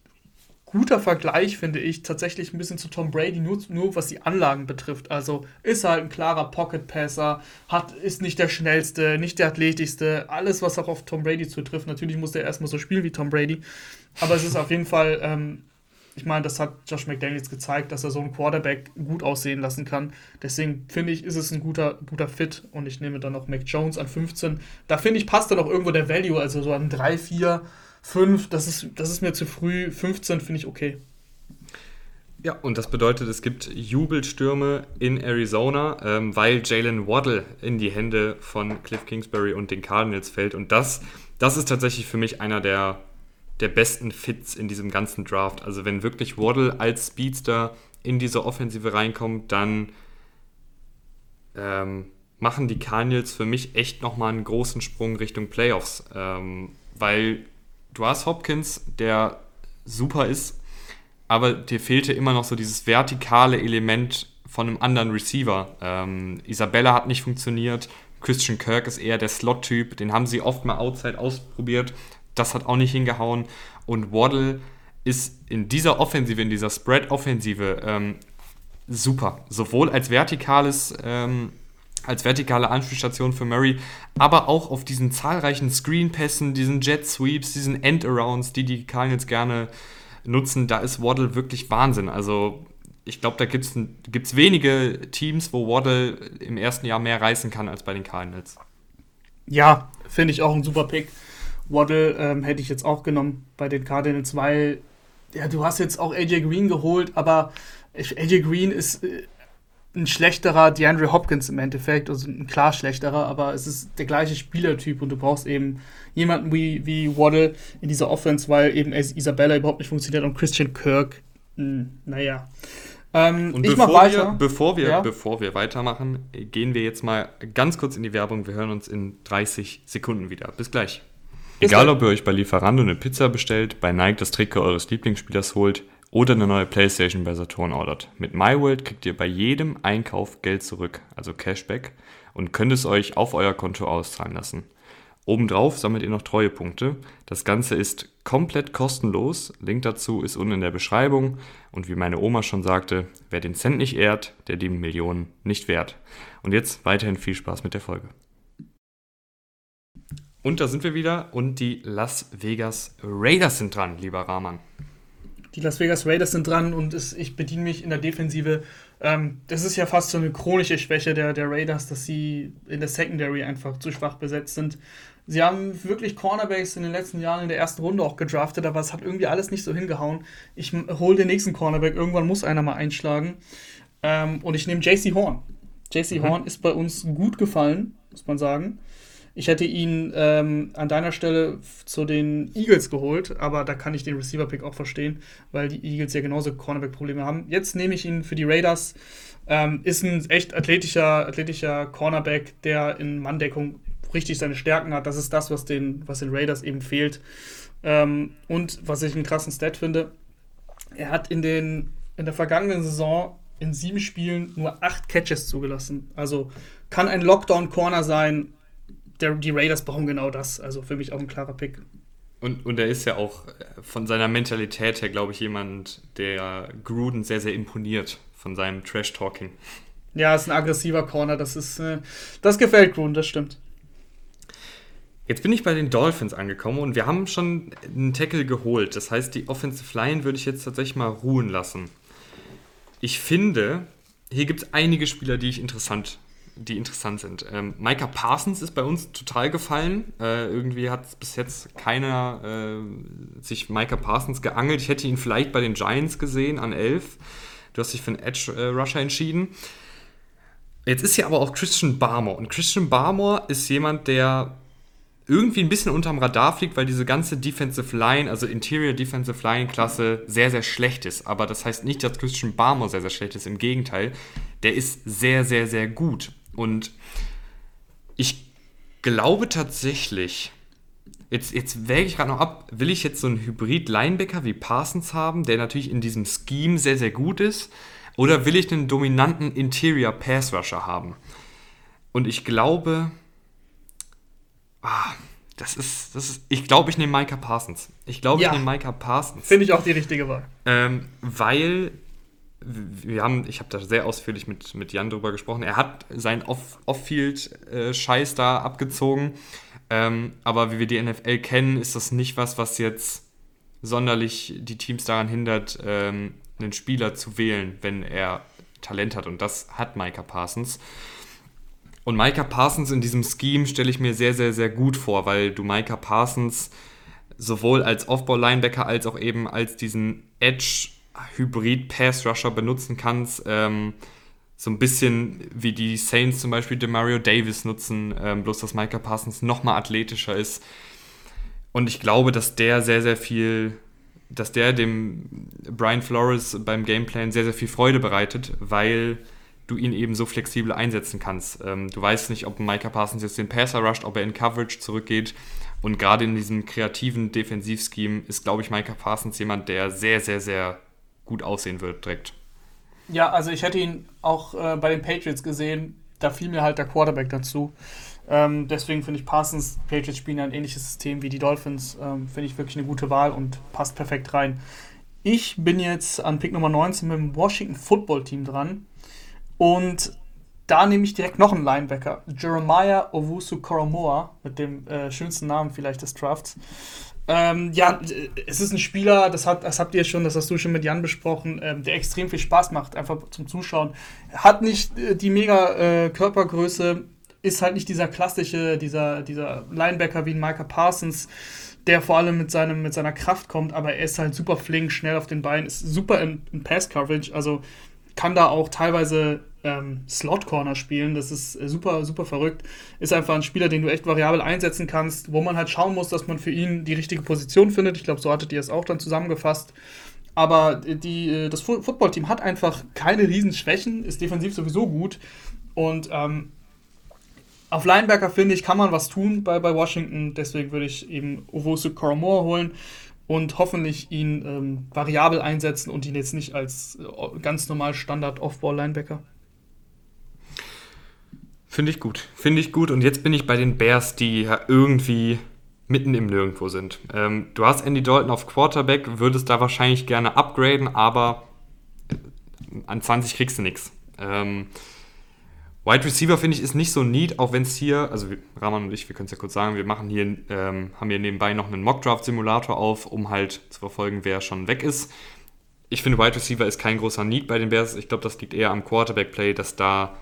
guter Vergleich, finde ich, tatsächlich ein bisschen zu Tom Brady, nur, nur was die Anlagen betrifft. Also ist halt ein klarer Pocket-Passer, ist nicht der schnellste, nicht der athletischste, alles, was auch auf Tom Brady zutrifft. Natürlich muss der erstmal so spielen wie Tom Brady, aber es ist auf jeden Fall, ähm, ich meine, das hat Josh McDaniels gezeigt, dass er so einen Quarterback gut aussehen lassen kann. Deswegen finde ich, ist es ein guter, guter Fit und ich nehme dann noch Mac Jones an 15. Da finde ich, passt dann auch irgendwo der Value, also so an 3, 4 5, das ist, das ist mir zu früh. 15 finde ich okay. Ja, und das bedeutet, es gibt Jubelstürme in Arizona, ähm, weil Jalen Waddle in die Hände von Cliff Kingsbury und den Cardinals fällt. Und das, das ist tatsächlich für mich einer der, der besten Fits in diesem ganzen Draft. Also wenn wirklich Waddle als Speedster in diese Offensive reinkommt, dann ähm, machen die Cardinals für mich echt nochmal einen großen Sprung Richtung Playoffs. Ähm, weil du hast Hopkins, der super ist, aber dir fehlte immer noch so dieses vertikale Element von einem anderen Receiver. Ähm, Isabella hat nicht funktioniert. Christian Kirk ist eher der Slot-Typ. Den haben sie oft mal outside ausprobiert. Das hat auch nicht hingehauen. Und Waddle ist in dieser Offensive, in dieser Spread-Offensive ähm, super. Sowohl als vertikales, ähm, als vertikale Anspielstation für Murray, aber auch auf diesen zahlreichen Screen-Pässen, diesen Jet-Sweeps, diesen End-Arounds, die die Cardinals gerne nutzen. Da ist Waddle wirklich Wahnsinn. Also ich glaube, da gibt es wenige Teams, wo Waddle im ersten Jahr mehr reißen kann als bei den Cardinals. Ja, finde ich auch ein super Pick. Waddle ähm, hätte ich jetzt auch genommen bei den Cardinals, weil ja, du hast jetzt auch AJ Green geholt, aber AJ Green ist äh, ein schlechterer DeAndre Hopkins im Endeffekt, also ein klar schlechterer, aber es ist der gleiche Spielertyp und du brauchst eben jemanden wie, wie Waddle in dieser Offense, weil eben Isabella überhaupt nicht funktioniert und Christian Kirk, mh, hm, naja. Ähm, und ich bevor, mach weiter. Wir, bevor, wir, ja? bevor wir weitermachen, gehen wir jetzt mal ganz kurz in die Werbung. Wir hören uns in 30 Sekunden wieder. Bis gleich. Egal, ob ihr euch bei Lieferando eine Pizza bestellt, bei Nike das Trikot eures Lieblingsspielers holt oder eine neue Playstation bei Saturn ordert. Mit MyWorld kriegt ihr bei jedem Einkauf Geld zurück, also Cashback, und könnt es euch auf euer Konto auszahlen lassen. Obendrauf sammelt ihr noch Treuepunkte. Das Ganze ist komplett kostenlos. Link dazu ist unten in der Beschreibung. Und wie meine Oma schon sagte, wer den Cent nicht ehrt, der die Millionen nicht wert. Und jetzt weiterhin viel Spaß mit der Folge. Und da sind wir wieder und die Las Vegas Raiders sind dran, lieber Rahman. Die Las Vegas Raiders sind dran und es, ich bediene mich in der Defensive. Ähm, das ist ja fast so eine chronische Schwäche der, der Raiders, dass sie in der Secondary einfach zu schwach besetzt sind. Sie haben wirklich Cornerbacks in den letzten Jahren in der ersten Runde auch gedraftet, aber es hat irgendwie alles nicht so hingehauen. Ich hole den nächsten Cornerback, irgendwann muss einer mal einschlagen. Ähm, und ich nehme JC Horn. JC mhm. Horn ist bei uns gut gefallen, muss man sagen. Ich hätte ihn ähm, an deiner Stelle zu den Eagles geholt, aber da kann ich den Receiver-Pick auch verstehen, weil die Eagles ja genauso Cornerback-Probleme haben. Jetzt nehme ich ihn für die Raiders. Ähm, ist ein echt athletischer, athletischer Cornerback, der in Manndeckung richtig seine Stärken hat. Das ist das, was den, was den Raiders eben fehlt. Ähm, und was ich einen krassen Stat finde, er hat in, den, in der vergangenen Saison in sieben Spielen nur acht Catches zugelassen. Also kann ein Lockdown-Corner sein, der, die Raiders brauchen genau das. Also für mich auch ein klarer Pick. Und, und er ist ja auch von seiner Mentalität her, glaube ich, jemand, der Gruden sehr, sehr imponiert von seinem Trash-Talking. Ja, ist ein aggressiver Corner. Das ist, äh, das gefällt Gruden, das stimmt. Jetzt bin ich bei den Dolphins angekommen und wir haben schon einen Tackle geholt. Das heißt, die Offensive Line würde ich jetzt tatsächlich mal ruhen lassen. Ich finde, hier gibt es einige Spieler, die ich interessant die interessant sind. Ähm, Micah Parsons ist bei uns total gefallen. Äh, irgendwie hat bis jetzt keiner äh, sich Micah Parsons geangelt. Ich hätte ihn vielleicht bei den Giants gesehen an 11. Du hast dich für einen Edge äh, Rusher entschieden. Jetzt ist hier aber auch Christian Barmore. Und Christian Barmore ist jemand, der irgendwie ein bisschen unterm Radar fliegt, weil diese ganze Defensive Line, also Interior Defensive Line Klasse, sehr, sehr schlecht ist. Aber das heißt nicht, dass Christian Barmore sehr, sehr schlecht ist. Im Gegenteil, der ist sehr, sehr, sehr gut. Und ich glaube tatsächlich, jetzt, jetzt wäge ich gerade noch ab, will ich jetzt so einen Hybrid-Linebacker wie Parsons haben, der natürlich in diesem Scheme sehr, sehr gut ist, oder will ich einen dominanten Interior Pass Rusher haben? Und ich glaube, ah, das ist, das ist, ich glaube, ich nehme Micah Parsons. Ich glaube, ja. ich nehme Micah Parsons. Finde ich auch die richtige Wahl. Ähm, weil wir haben, ich habe da sehr ausführlich mit, mit Jan drüber gesprochen. Er hat seinen Off-Field-Scheiß da abgezogen. Ähm, aber wie wir die NFL kennen, ist das nicht was, was jetzt sonderlich die Teams daran hindert, ähm, einen Spieler zu wählen, wenn er Talent hat. Und das hat Micah Parsons. Und Micah Parsons in diesem Scheme stelle ich mir sehr, sehr, sehr gut vor, weil du Micah Parsons sowohl als Off-Ball-Linebacker als auch eben als diesen Edge Hybrid-Pass-Rusher benutzen kannst. Ähm, so ein bisschen wie die Saints zum Beispiel Demario Davis nutzen, ähm, bloß dass Micah Parsons nochmal athletischer ist. Und ich glaube, dass der sehr, sehr viel, dass der dem Brian Flores beim Gameplan sehr, sehr viel Freude bereitet, weil du ihn eben so flexibel einsetzen kannst. Ähm, du weißt nicht, ob Micah Parsons jetzt den Passer rusht, ob er in Coverage zurückgeht. Und gerade in diesem kreativen Defensivscheme ist, glaube ich, Micah Parsons jemand, der sehr, sehr, sehr gut aussehen wird direkt. Ja, also ich hätte ihn auch äh, bei den Patriots gesehen. Da fiel mir halt der Quarterback dazu. Ähm, deswegen finde ich Parsons, Patriots spielen ein ähnliches System wie die Dolphins. Ähm, finde ich wirklich eine gute Wahl und passt perfekt rein. Ich bin jetzt an Pick Nummer 19 mit dem Washington Football Team dran. Und da nehme ich direkt noch einen Linebacker. Jeremiah Owusu Koromoa, mit dem äh, schönsten Namen vielleicht des Drafts. Ähm, ja, es ist ein Spieler, das, hat, das habt ihr schon, das hast du schon mit Jan besprochen, ähm, der extrem viel Spaß macht, einfach zum Zuschauen. Hat nicht äh, die mega äh, Körpergröße, ist halt nicht dieser klassische, dieser, dieser Linebacker wie ein Micah Parsons, der vor allem mit, seinem, mit seiner Kraft kommt, aber er ist halt super flink, schnell auf den Beinen, ist super in, in Pass-Coverage, also kann da auch teilweise ähm, Slot-Corner spielen. Das ist äh, super, super verrückt. Ist einfach ein Spieler, den du echt variabel einsetzen kannst, wo man halt schauen muss, dass man für ihn die richtige Position findet. Ich glaube, so hattet ihr es auch dann zusammengefasst. Aber die, äh, das Footballteam hat einfach keine riesen Schwächen, ist defensiv sowieso gut. Und ähm, auf Linebacker, finde ich, kann man was tun bei, bei Washington. Deswegen würde ich eben Owosu Koromor holen und hoffentlich ihn ähm, variabel einsetzen und ihn jetzt nicht als äh, ganz normal Standard Off-Ball-Linebacker. Finde ich gut. Finde ich gut. Und jetzt bin ich bei den Bears, die ja irgendwie mitten im Nirgendwo sind. Ähm, du hast Andy Dalton auf Quarterback, würdest da wahrscheinlich gerne upgraden, aber an 20 kriegst du nichts. Ähm, Wide Receiver finde ich ist nicht so neat, auch wenn es hier, also Rahman und ich, wir können es ja kurz sagen, wir machen hier, ähm, haben hier nebenbei noch einen Mockdraft-Simulator auf, um halt zu verfolgen, wer schon weg ist. Ich finde, Wide Receiver ist kein großer Need bei den Bears. Ich glaube, das liegt eher am Quarterback-Play, dass da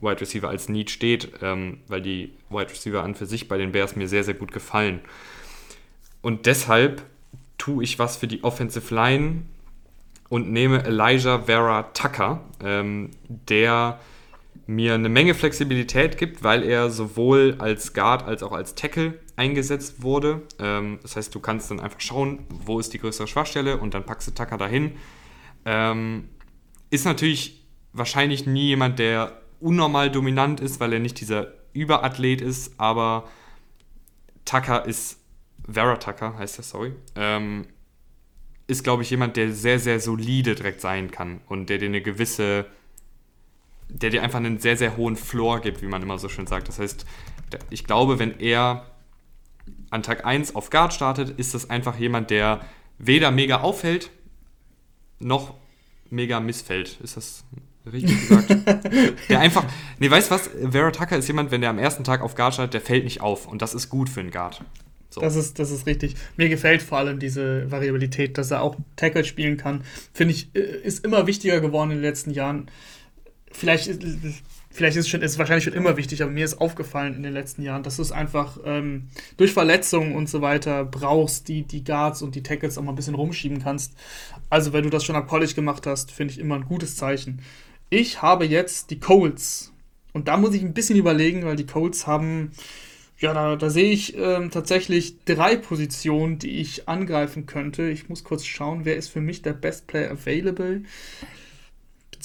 Wide Receiver als Need steht, ähm, weil die Wide Receiver an für sich bei den Bears mir sehr, sehr gut gefallen. Und deshalb tue ich was für die Offensive Line und nehme Elijah Vera Tucker, ähm, der mir eine Menge Flexibilität gibt, weil er sowohl als Guard als auch als Tackle eingesetzt wurde. Ähm, das heißt, du kannst dann einfach schauen, wo ist die größere Schwachstelle und dann packst du Tucker dahin. Ähm, ist natürlich wahrscheinlich nie jemand, der unnormal dominant ist, weil er nicht dieser Überathlet ist, aber Tucker ist, Vera Tucker heißt er, sorry, ähm, ist, glaube ich, jemand, der sehr, sehr solide direkt sein kann und der dir eine gewisse der dir einfach einen sehr, sehr hohen Floor gibt, wie man immer so schön sagt. Das heißt, ich glaube, wenn er an Tag 1 auf Guard startet, ist das einfach jemand, der weder mega auffällt, noch mega missfällt. Ist das richtig gesagt? der einfach, nee, weißt du was? Vera Tucker ist jemand, wenn der am ersten Tag auf Guard startet, der fällt nicht auf. Und das ist gut für einen Guard. So. Das, ist, das ist richtig. Mir gefällt vor allem diese Variabilität, dass er auch Tackle spielen kann. Finde ich, äh, ist immer wichtiger geworden in den letzten Jahren vielleicht, vielleicht ist es schon, ist wahrscheinlich schon immer wichtig, aber mir ist aufgefallen in den letzten Jahren, dass du es einfach ähm, durch Verletzungen und so weiter brauchst, die die Guards und die Tackles auch mal ein bisschen rumschieben kannst. Also, wenn du das schon am College gemacht hast, finde ich immer ein gutes Zeichen. Ich habe jetzt die Colts. Und da muss ich ein bisschen überlegen, weil die Colts haben, ja, da, da sehe ich ähm, tatsächlich drei Positionen, die ich angreifen könnte. Ich muss kurz schauen, wer ist für mich der Best Player Available.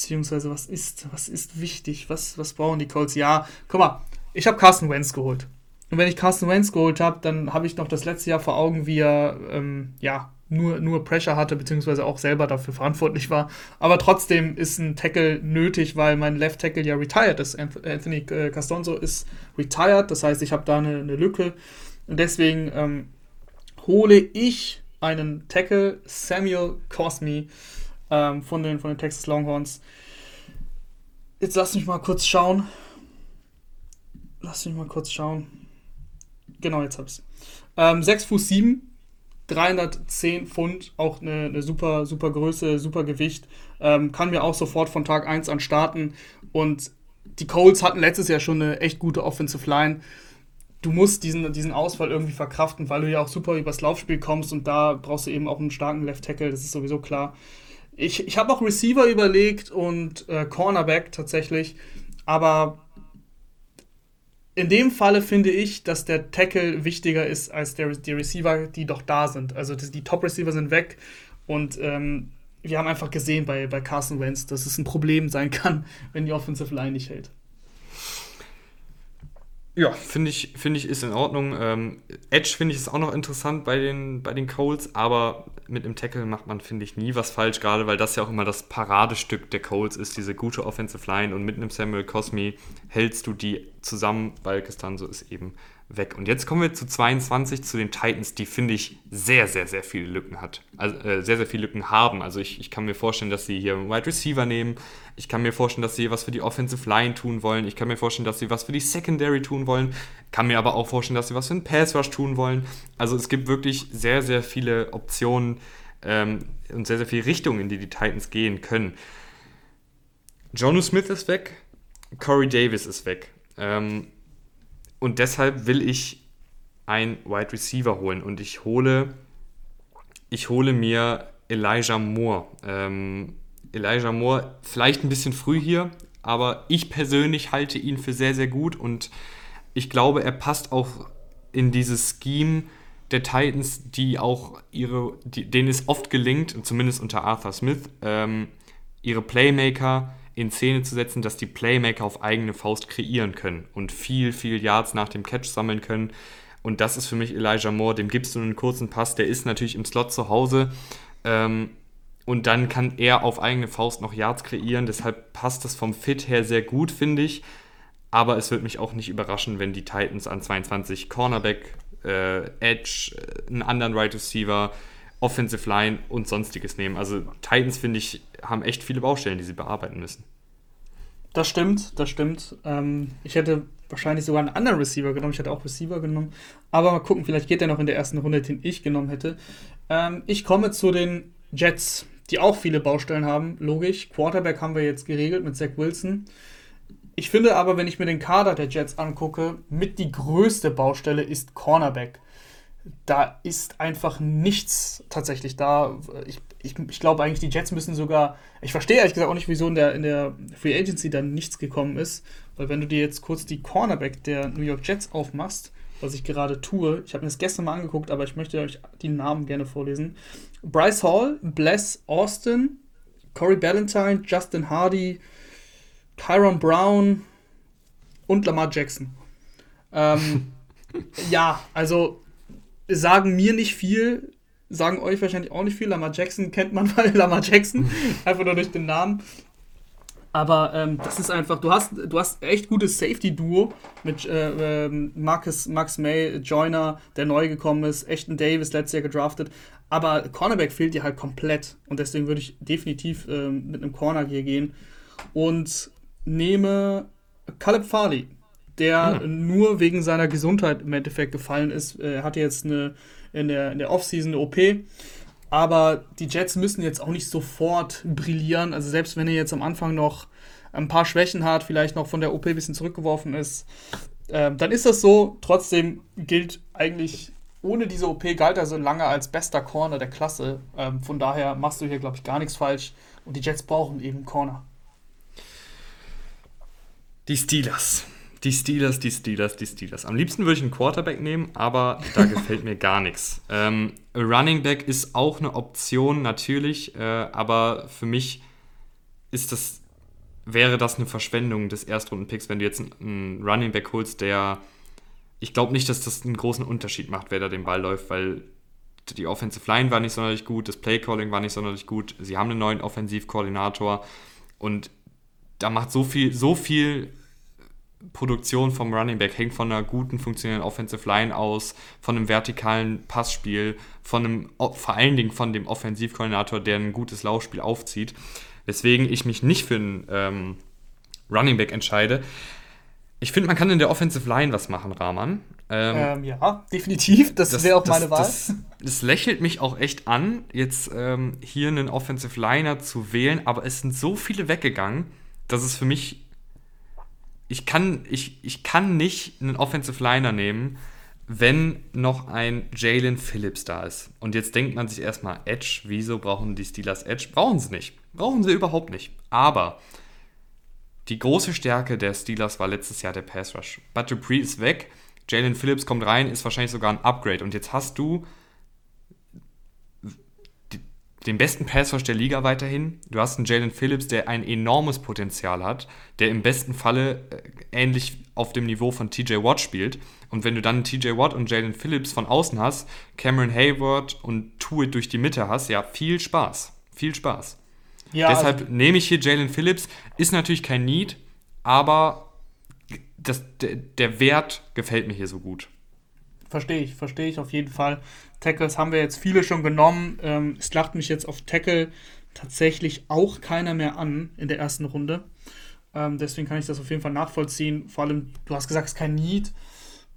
Beziehungsweise, was ist, was ist wichtig? Was, was brauchen die Colts? Ja, guck mal, ich habe Carson Wentz geholt. Und wenn ich Carson Wentz geholt habe, dann habe ich noch das letzte Jahr vor Augen, wie er ähm, ja, nur, nur Pressure hatte, beziehungsweise auch selber dafür verantwortlich war. Aber trotzdem ist ein Tackle nötig, weil mein Left Tackle ja retired ist. Anthony äh, Castonzo ist retired, das heißt, ich habe da eine, eine Lücke. Und deswegen ähm, hole ich einen Tackle, Samuel Cosme, ähm, von, den, von den Texas Longhorns. Jetzt lass mich mal kurz schauen. Lass mich mal kurz schauen. Genau, jetzt hab's. Ähm, 6 Fuß 7, 310 Pfund, auch eine, eine, super, super Größe, super Gewicht. Ähm, kann mir auch sofort von Tag 1 an starten. Und die Colts hatten letztes Jahr schon eine echt gute Offensive Line. Du musst diesen, diesen Ausfall irgendwie verkraften, weil du ja auch super übers Laufspiel kommst und da brauchst du eben auch einen starken Left Tackle, das ist sowieso klar. Ich, ich habe auch Receiver überlegt und äh, Cornerback tatsächlich, aber in dem Falle finde ich, dass der Tackle wichtiger ist als der, die Receiver, die doch da sind. Also die, Top-Receiver sind weg und ähm, wir haben einfach gesehen bei, bei Carson Wentz, dass es ein Problem sein kann, wenn die Offensive Line nicht hält. Ja, finde ich, find ich ist in Ordnung. Ähm, Edge finde ich ist auch noch interessant bei den, bei den Colts, aber mit einem Tackle macht man, finde ich, nie was falsch, gerade weil das ja auch immer das Paradestück der Colts ist, diese gute Offensive Line und mit einem Samuel Cosme hältst du die zusammen, weil Castanzo ist eben weg. Und jetzt kommen wir zu 22, zu den Titans, die, finde ich, sehr, sehr, sehr viele Lücken hat. Also, äh, sehr, sehr viele Lücken haben. Also ich, ich kann mir vorstellen, dass sie hier einen Wide Receiver nehmen. Ich kann mir vorstellen, dass sie was für die Offensive Line tun wollen. Ich kann mir vorstellen, dass sie was für die Secondary tun wollen. Kann mir aber auch vorstellen, dass sie was für den Pass Rush tun wollen. Also es gibt wirklich sehr, sehr viele Optionen ähm, und sehr, sehr viele Richtungen, in die die Titans gehen können. Jonu Smith ist weg. Corey Davis ist weg. Ähm, und deshalb will ich ein Wide Receiver holen. Und ich hole, ich hole mir Elijah Moore. Ähm, Elijah Moore, vielleicht ein bisschen früh hier, aber ich persönlich halte ihn für sehr, sehr gut und ich glaube, er passt auch in dieses Scheme der Titans, die auch ihre, die, denen ist oft gelingt, zumindest unter Arthur Smith, ähm, ihre Playmaker in Szene zu setzen, dass die Playmaker auf eigene Faust kreieren können und viel, viel Yards nach dem Catch sammeln können. Und das ist für mich Elijah Moore. Dem gibst du einen kurzen Pass, der ist natürlich im Slot zu Hause. Ähm, und dann kann er auf eigene Faust noch Yards kreieren. Deshalb passt das vom Fit her sehr gut, finde ich. Aber es wird mich auch nicht überraschen, wenn die Titans an 22 Cornerback, äh, Edge, äh, einen anderen Right Receiver, Offensive Line und sonstiges nehmen. Also Titans, finde ich, haben echt viele Baustellen, die sie bearbeiten müssen. Das stimmt, das stimmt. Ähm, ich hätte wahrscheinlich sogar einen anderen Receiver genommen. Ich hätte auch Receiver genommen. Aber mal gucken, vielleicht geht er noch in der ersten Runde, den ich genommen hätte. Ähm, ich komme zu den Jets, die auch viele Baustellen haben. Logisch. Quarterback haben wir jetzt geregelt mit Zach Wilson. Ich finde aber, wenn ich mir den Kader der Jets angucke, mit die größte Baustelle ist Cornerback da ist einfach nichts tatsächlich da. Ich, ich, ich glaube eigentlich, die Jets müssen sogar. Ich verstehe ehrlich gesagt auch nicht, wieso in der, in der Free Agency dann nichts gekommen ist. Weil wenn du dir jetzt kurz die Cornerback der New York Jets aufmachst, was ich gerade tue, ich habe mir das gestern mal angeguckt, aber ich möchte euch die Namen gerne vorlesen. Bryce Hall, Bless Austin, Corey Ballantyne, Justin Hardy, Kyron Brown und Lamar Jackson. Ähm, ja, also sagen mir nicht viel, sagen euch wahrscheinlich auch nicht viel. Lamar Jackson kennt man, weil Lamar Jackson, einfach nur durch den Namen. Aber ähm, das ist einfach, du hast, du hast echt gutes Safety-Duo mit äh, ähm, Marcus, Max May, Joyner, der neu gekommen ist, Ashton Davis letztes Jahr gedraftet. Aber Cornerback fehlt dir halt komplett. Und deswegen würde ich definitiv ähm, mit einem Corner hier gehen. Und nehme Caleb Farley der mhm. nur wegen seiner Gesundheit im Endeffekt gefallen ist. Er hatte jetzt eine, in der, in der Offseason eine OP. Aber die Jets müssen jetzt auch nicht sofort brillieren. Also selbst wenn er jetzt am Anfang noch ein paar Schwächen hat, vielleicht noch von der OP ein bisschen zurückgeworfen ist, äh, dann ist das so. Trotzdem gilt eigentlich, ohne diese OP galt er so lange als bester Corner der Klasse. Ähm, von daher machst du hier, glaube ich, gar nichts falsch. Und die Jets brauchen eben Corner. Die Steelers. Die Steelers, die Steelers, die Steelers. Am liebsten würde ich einen Quarterback nehmen, aber da gefällt mir gar nichts. Ähm, Running Back ist auch eine Option, natürlich, äh, aber für mich ist das, wäre das eine Verschwendung des Erstrunden-Picks, wenn du jetzt einen, einen Running Back holst, der. Ich glaube nicht, dass das einen großen Unterschied macht, wer da den Ball läuft, weil die Offensive Line war nicht sonderlich gut, das Playcalling war nicht sonderlich gut, sie haben einen neuen Offensivkoordinator und da macht so viel, so viel Produktion vom Running Back hängt von einer guten, funktionierenden Offensive Line aus, von einem vertikalen Passspiel, von einem, vor allen Dingen von dem Offensivkoordinator, der ein gutes Laufspiel aufzieht. Weswegen ich mich nicht für einen ähm, Running Back entscheide. Ich finde, man kann in der Offensive Line was machen, Rahman. Ähm, ähm, ja, definitiv. Das, das wäre auch meine Wahl. Das, das, lächelt mich auch echt an, jetzt ähm, hier einen Offensive Liner zu wählen, aber es sind so viele weggegangen, dass es für mich ich kann, ich, ich kann nicht einen Offensive Liner nehmen, wenn noch ein Jalen Phillips da ist. Und jetzt denkt man sich erstmal, Edge, wieso brauchen die Steelers Edge? Brauchen sie nicht. Brauchen sie überhaupt nicht. Aber die große Stärke der Steelers war letztes Jahr der Pass Rush. But Dupree ist weg, Jalen Phillips kommt rein, ist wahrscheinlich sogar ein Upgrade. Und jetzt hast du den besten Passrush der Liga weiterhin. Du hast einen Jalen Phillips, der ein enormes Potenzial hat, der im besten Falle äh, ähnlich auf dem Niveau von TJ Watt spielt. Und wenn du dann TJ Watt und Jalen Phillips von außen hast, Cameron Hayward und Tuit durch die Mitte hast, ja, viel Spaß. Viel Spaß. Ja, Deshalb also, nehme ich hier Jalen Phillips. Ist natürlich kein Need, aber das, der, der Wert gefällt mir hier so gut. Verstehe ich, verstehe ich auf jeden Fall. Tackles haben wir jetzt viele schon genommen. Ähm, es lacht mich jetzt auf Tackle tatsächlich auch keiner mehr an in der ersten Runde. Ähm, deswegen kann ich das auf jeden Fall nachvollziehen. Vor allem, du hast gesagt, es ist kein Need.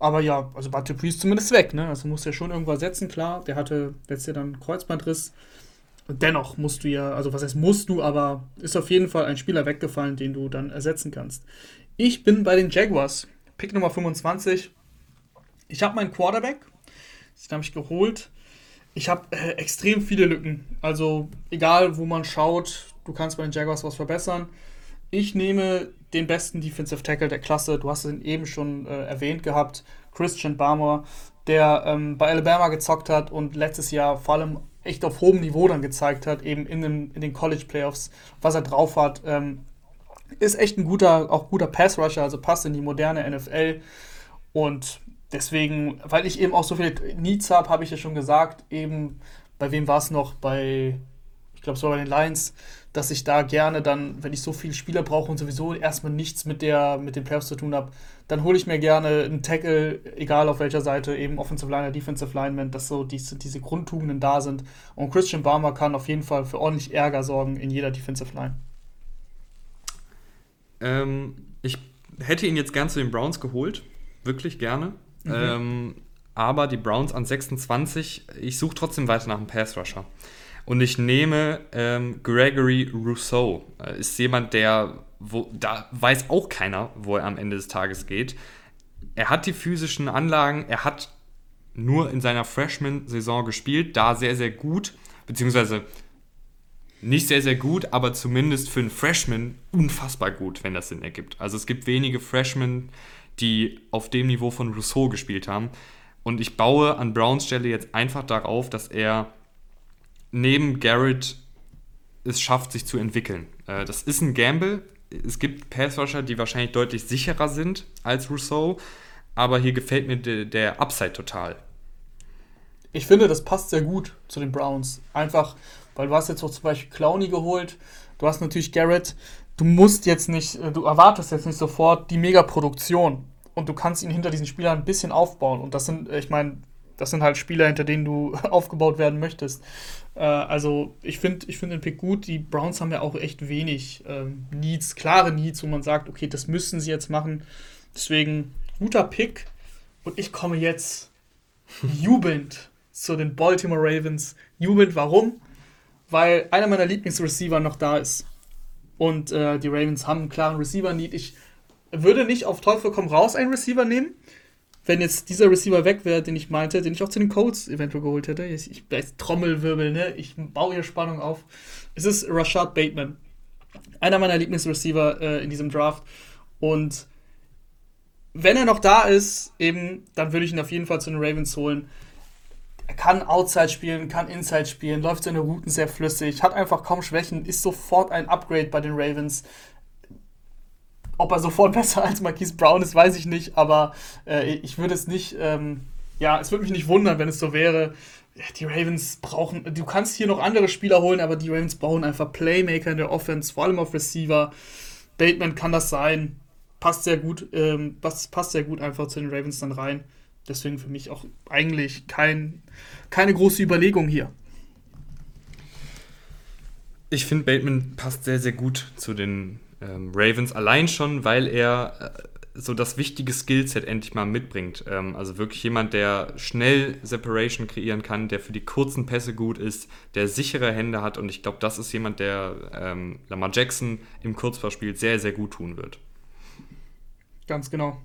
Aber ja, also Bate Priest zumindest weg, ne? Also muss ja schon irgendwo ersetzen, klar. Der hatte letztes Jahr dann Kreuzbandriss. Und dennoch musst du ja, also was heißt musst du, aber ist auf jeden Fall ein Spieler weggefallen, den du dann ersetzen kannst. Ich bin bei den Jaguars. Pick Nummer 25. Ich habe meinen Quarterback, den habe ich geholt. Ich habe äh, extrem viele Lücken. Also egal, wo man schaut, du kannst bei den Jaguars was verbessern. Ich nehme den besten Defensive Tackle der Klasse. Du hast ihn eben schon äh, erwähnt gehabt. Christian Barmore, der ähm, bei Alabama gezockt hat und letztes Jahr vor allem echt auf hohem Niveau dann gezeigt hat, eben in den, in den College Playoffs, was er drauf hat. Ähm, ist echt ein guter, auch guter Pass-Rusher, also passt in die moderne NFL. Und deswegen, weil ich eben auch so viele Needs habe, habe ich ja schon gesagt, eben, bei wem war es noch? Bei, ich glaube, es war bei den Lions, dass ich da gerne dann, wenn ich so viele Spieler brauche und sowieso erstmal nichts mit, der, mit den Playoffs zu tun habe, dann hole ich mir gerne einen Tackle, egal auf welcher Seite, eben Offensive Liner, Defensive Lineman, dass so diese, diese Grundtugenden da sind. Und Christian Barmer kann auf jeden Fall für ordentlich Ärger sorgen in jeder Defensive Line. Ähm, ich hätte ihn jetzt gern zu den Browns geholt, wirklich gerne. Mhm. Ähm, aber die Browns an 26, ich suche trotzdem weiter nach einem Pass-Rusher. Und ich nehme ähm, Gregory Rousseau. Äh, ist jemand, der, wo, da weiß auch keiner, wo er am Ende des Tages geht. Er hat die physischen Anlagen, er hat nur in seiner Freshman-Saison gespielt, da sehr, sehr gut, beziehungsweise nicht sehr, sehr gut, aber zumindest für einen Freshman unfassbar gut, wenn das Sinn ergibt. Also es gibt wenige Freshmen, die auf dem Niveau von Rousseau gespielt haben. Und ich baue an Browns Stelle jetzt einfach darauf, dass er neben Garrett es schafft, sich zu entwickeln. Äh, das ist ein Gamble. Es gibt Passrusher, die wahrscheinlich deutlich sicherer sind als Rousseau, aber hier gefällt mir der, Upside total. Ich finde, das passt sehr gut zu den Browns. Einfach, weil du hast jetzt auch zum Beispiel Clowney geholt, du hast natürlich Garrett, du musst jetzt nicht, äh, du erwartest jetzt nicht sofort die Megaproduktion und du kannst ihn hinter diesen Spielern ein bisschen aufbauen und das sind, äh, ich meine, das sind halt Spieler, hinter denen du aufgebaut werden möchtest. Äh, also ich finde ich find den Pick gut. Die Browns haben ja auch echt wenig ähm, Needs, klare Needs, wo man sagt, okay, das müssen sie jetzt machen. Deswegen guter Pick. Und ich komme jetzt jubelnd zu den Baltimore Ravens. Jubelnd, warum? weil einer meiner Lieblingsreceiver noch da ist. Und äh, die Ravens haben einen klaren Receiver-Need. Ich würde nicht auf Teufel komm raus einen Receiver nehmen, wenn jetzt dieser Receiver weg wäre, den ich meinte, den ich auch zu den Colts eventuell geholt hätte. Ich, ich Trommelwirbel, ne? Ich baue hier Spannung auf. Es ist Rashad Bateman. Einer meiner Lieblingsreceiver äh, in diesem Draft. Und wenn er noch da ist, eben, dann würde ich ihn auf jeden Fall zu den Ravens holen er kann Outside spielen, kann Inside spielen, läuft seine Routen sehr flüssig, hat einfach kaum Schwächen, ist sofort ein Upgrade bei den Ravens. Ob er sofort besser als Marquise Brown ist, weiß ich nicht, aber äh, ich würde es nicht, ähm, ja, es würde mich nicht wundern, wenn es so wäre. Die Ravens brauchen, du kannst hier noch andere Spieler holen, aber die Ravens brauchen einfach Playmaker in der Offense, vor allem auf Receiver. Bateman kann das sein, passt sehr gut, ähm, passt sehr gut einfach zu den Ravens dann rein. Deswegen für mich auch eigentlich kein, keine große Überlegung hier. Ich finde, Bateman passt sehr, sehr gut zu den ähm, Ravens, allein schon, weil er äh, so das wichtige Skillset endlich mal mitbringt. Ähm, also wirklich jemand, der schnell Separation kreieren kann, der für die kurzen Pässe gut ist, der sichere Hände hat und ich glaube, das ist jemand, der ähm, Lamar Jackson im Kurzverspiel sehr, sehr gut tun wird. Ganz genau.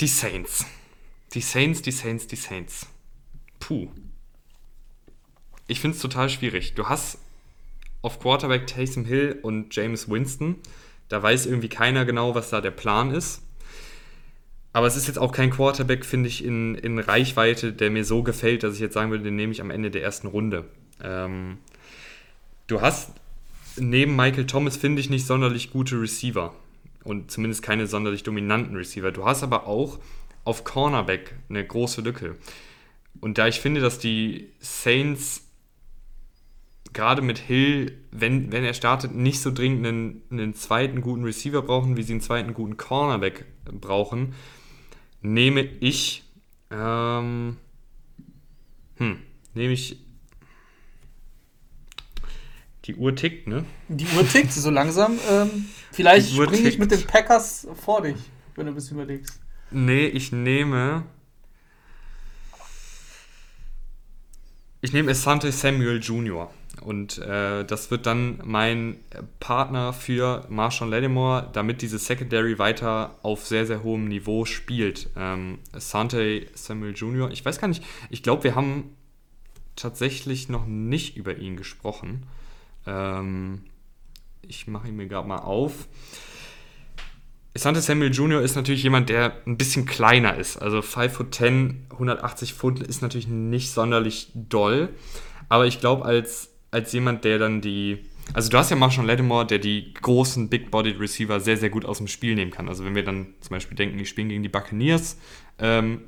Die Saints. Die Saints, die Saints, die Saints. Puh. Ich finde es total schwierig. Du hast auf Quarterback Taysom Hill und James Winston. Da weiß irgendwie keiner genau, was da der Plan ist. Aber es ist jetzt auch kein Quarterback, finde ich, in, in Reichweite, der mir so gefällt, dass ich jetzt sagen würde, den nehme ich am Ende der ersten Runde. Ähm, du hast neben Michael Thomas, finde ich, nicht sonderlich gute Receiver und zumindest keine sonderlich dominanten Receiver. Du hast aber auch auf Cornerback eine große Lücke. Und da ich finde, dass die Saints gerade mit Hill, wenn, wenn er startet, nicht so dringend einen, einen zweiten guten Receiver brauchen, wie sie einen zweiten guten Cornerback brauchen, nehme ich, ähm, hm, nehme ich, die Uhr tickt, ne? Die Uhr tickt so langsam. Ähm, vielleicht springe ich mit den Packers vor dich, wenn du ein bisschen überlegst. Nee, ich nehme. Ich nehme Asante Samuel Jr. Und äh, das wird dann mein Partner für Marshawn Lattimore, damit diese Secondary weiter auf sehr, sehr hohem Niveau spielt. Ähm, Asante Samuel Jr., ich weiß gar nicht, ich glaube, wir haben tatsächlich noch nicht über ihn gesprochen. Ähm, ich mache ihn mir gerade mal auf. Asante Samuel Jr. ist natürlich jemand, der ein bisschen kleiner ist. Also 5 foot 10, 180 Pfund ist natürlich nicht sonderlich doll. Aber ich glaube, als als jemand, der dann die. Also du hast ja Marshall Lattimore, der die großen Big-Bodied Receiver sehr, sehr gut aus dem Spiel nehmen kann. Also wenn wir dann zum Beispiel denken, die spielen gegen die Buccaneers, ähm,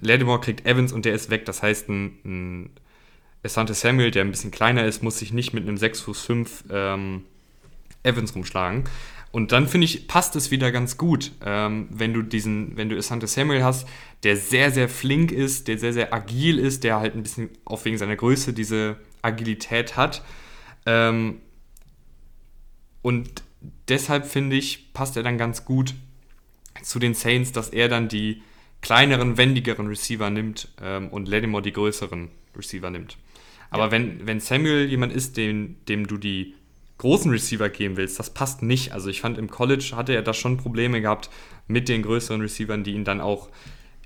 Lattimore kriegt Evans und der ist weg. Das heißt, ein, ein Asante Samuel, der ein bisschen kleiner ist, muss sich nicht mit einem 6 Fuß 5 ähm, Evans rumschlagen. Und dann finde ich, passt es wieder ganz gut, ähm, wenn du diesen, wenn du Asante Samuel hast, der sehr, sehr flink ist, der sehr, sehr agil ist, der halt ein bisschen auch wegen seiner Größe diese Agilität hat. Ähm, und deshalb finde ich, passt er dann ganz gut zu den Saints, dass er dann die kleineren, wendigeren Receiver nimmt ähm, und Lattimore die größeren Receiver nimmt. Aber ja. wenn, wenn Samuel jemand ist, dem, dem du die großen Receiver geben willst, das passt nicht. Also ich fand im College hatte er da schon Probleme gehabt mit den größeren Receivern, die ihn dann auch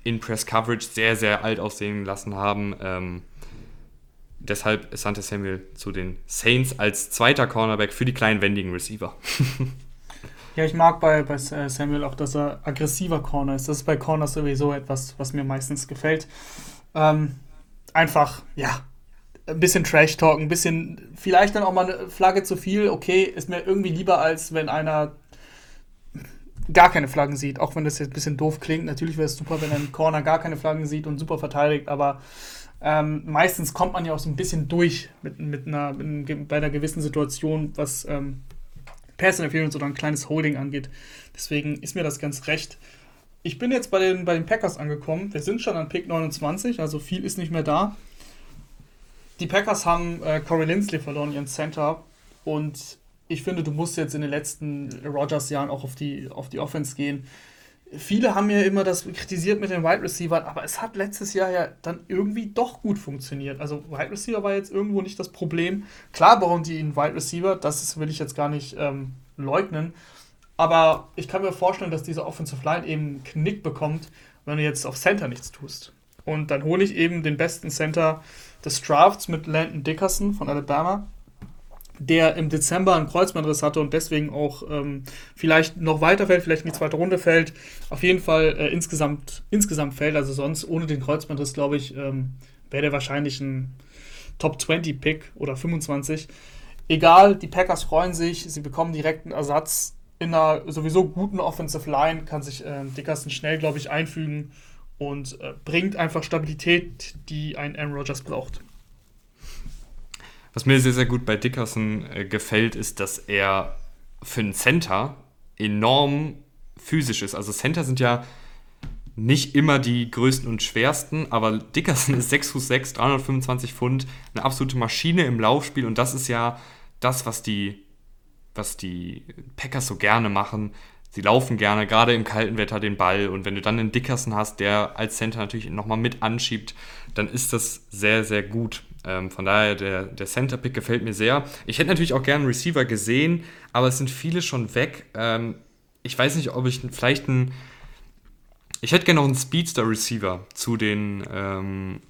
in Press Coverage sehr, sehr alt aussehen lassen haben. Ähm, deshalb Sante Samuel zu den Saints als zweiter Cornerback für die kleinen wendigen Receiver. ja, ich mag bei, bei Samuel auch, dass er aggressiver Corner ist. Das ist bei Corners sowieso etwas, was mir meistens gefällt. Ähm, einfach, ja, ein bisschen Trash-Talk, ein bisschen, vielleicht dann auch mal eine Flagge zu viel. Okay, ist mir irgendwie lieber, als wenn einer gar keine Flaggen sieht. Auch wenn das jetzt ein bisschen doof klingt. Natürlich wäre es super, wenn ein Corner gar keine Flaggen sieht und super verteidigt, aber ähm, meistens kommt man ja auch so ein bisschen durch mit, mit einer, mit, bei einer gewissen Situation, was ähm, Pass Interference oder ein kleines Holding angeht. Deswegen ist mir das ganz recht. Ich bin jetzt bei den, bei den Packers angekommen. Wir sind schon an Pick 29, also viel ist nicht mehr da. Die Packers haben äh, Corey Lindsley verloren, ihren Center. Und ich finde, du musst jetzt in den letzten Rogers-Jahren auch auf die, auf die Offense gehen viele haben ja immer das kritisiert mit den Wide Receivers, aber es hat letztes Jahr ja dann irgendwie doch gut funktioniert. Also Wide Receiver war jetzt irgendwo nicht das Problem. Klar bauen die einen Wide Receiver, das will ich jetzt gar nicht ähm, leugnen. Aber ich kann mir vorstellen, dass diese Offensive Line eben einen Knick bekommt, wenn du jetzt auf Center nichts tust. Und dann hole ich eben den besten Center des Drafts mit Landon Dickerson von Alabama der im Dezember einen Kreuzbandriss hatte und deswegen auch ähm, vielleicht noch weiter fällt, vielleicht in die zweite Runde fällt, auf jeden Fall äh, insgesamt, insgesamt fällt. Also sonst ohne den Kreuzbandriss, glaube ich, ähm, wäre der wahrscheinlich ein Top 20 Pick oder 25. Egal, die Packers freuen sich, sie bekommen direkt einen Ersatz in einer sowieso guten Offensive Line, kann sich äh, Dickerson schnell, glaube ich, einfügen und äh, bringt einfach Stabilität, die ein Aaron Rodgers braucht. Was mir sehr, sehr gut bei Dickerson äh, gefällt, ist, dass er für einen Center enorm physisch ist. Also Center sind ja nicht immer die größten und schwersten, aber Dickerson ist 6 Fuß 6, 325 Pfund, eine absolute Maschine im Laufspiel und das ist ja das, was die, was die Packers so gerne machen. Sie laufen gerne, gerade im kalten Wetter, den Ball und wenn du dann einen Dickerson hast, der als Center natürlich nochmal mit anschiebt, dann ist das sehr, sehr gut. Ähm, von daher, der, der Center-Pick gefällt mir sehr. Ich hätte natürlich auch gerne einen Receiver gesehen, aber es sind viele schon weg. Ähm, ich weiß nicht, ob ich vielleicht einen. Ich hätte gerne noch einen Speedster-Receiver zu den ähm,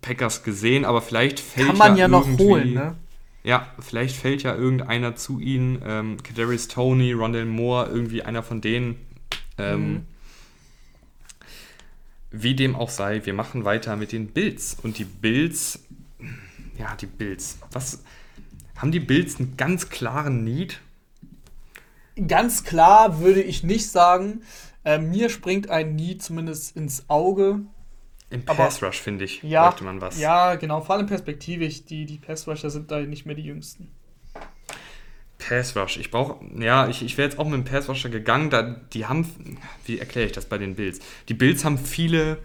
Packers gesehen, aber vielleicht fällt Kann man ja, ja noch holen, ne? Ja, vielleicht fällt ja irgendeiner zu ihnen. Ähm, Kadarius Tony, Rondell Moore, irgendwie einer von denen. Ähm, mhm. Wie dem auch sei, wir machen weiter mit den Bills. Und die Bills ja, die Bills. Was haben die Bills einen ganz klaren Need? ganz klar würde ich nicht sagen. Äh, mir springt ein Nie zumindest ins Auge. Im Pass Rush, finde ich, ja, bräuchte man was. Ja, genau, vor allem perspektivisch. Die, die Pass Rusher sind da nicht mehr die jüngsten. Pass Rush. Ich brauche, ja, ich, ich wäre jetzt auch mit dem Pass Rusher gegangen. Da, die haben, wie erkläre ich das bei den Bills? Die Bills haben viele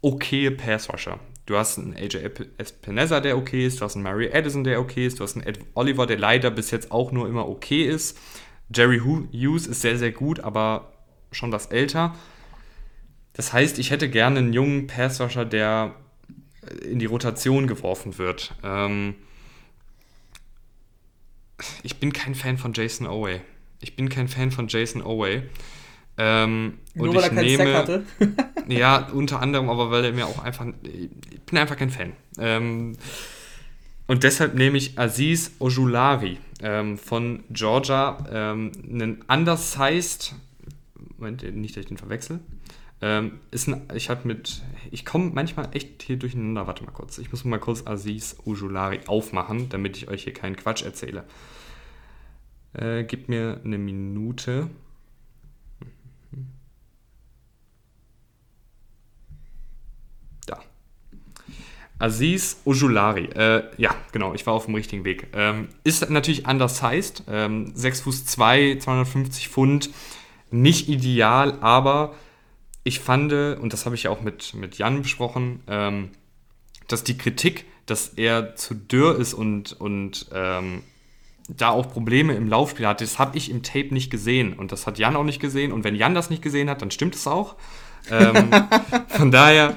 okay Pass Rusher. Du hast einen AJ Espineza, der okay ist, du hast einen Mary Addison, der okay ist, du hast einen Ed Oliver, der leider bis jetzt auch nur immer okay ist. Jerry Hughes ist sehr, sehr gut, aber schon was älter. Das heißt, ich hätte gerne einen jungen Passwasher, der in die Rotation geworfen wird. Ähm ich bin kein Fan von Jason Oway. Ich bin kein Fan von Jason Oway. Ähm, Nur und weil ich er keinen nehme, hatte? ja, unter anderem, aber weil er mir auch einfach. Ich bin einfach kein Fan. Ähm, und deshalb nehme ich Aziz Ojulari ähm, von Georgia, ähm, einen undersized. Moment, nicht, dass ich den verwechsel. Ähm, ist ein, ich habe mit, ich komme manchmal echt hier durcheinander. Warte mal kurz. Ich muss mal kurz Aziz Ujulari aufmachen, damit ich euch hier keinen Quatsch erzähle. Äh, gib mir eine Minute. Da. Aziz Ujulari. Äh, ja, genau, ich war auf dem richtigen Weg. Ähm, ist natürlich undersized. Ähm, 6 Fuß 2, 250 Pfund. Nicht ideal, aber ich fand, und das habe ich ja auch mit, mit Jan besprochen, ähm, dass die Kritik, dass er zu dürr ist und, und ähm, da auch Probleme im Laufspiel hat, das habe ich im Tape nicht gesehen und das hat Jan auch nicht gesehen und wenn Jan das nicht gesehen hat, dann stimmt es auch. Ähm, von daher,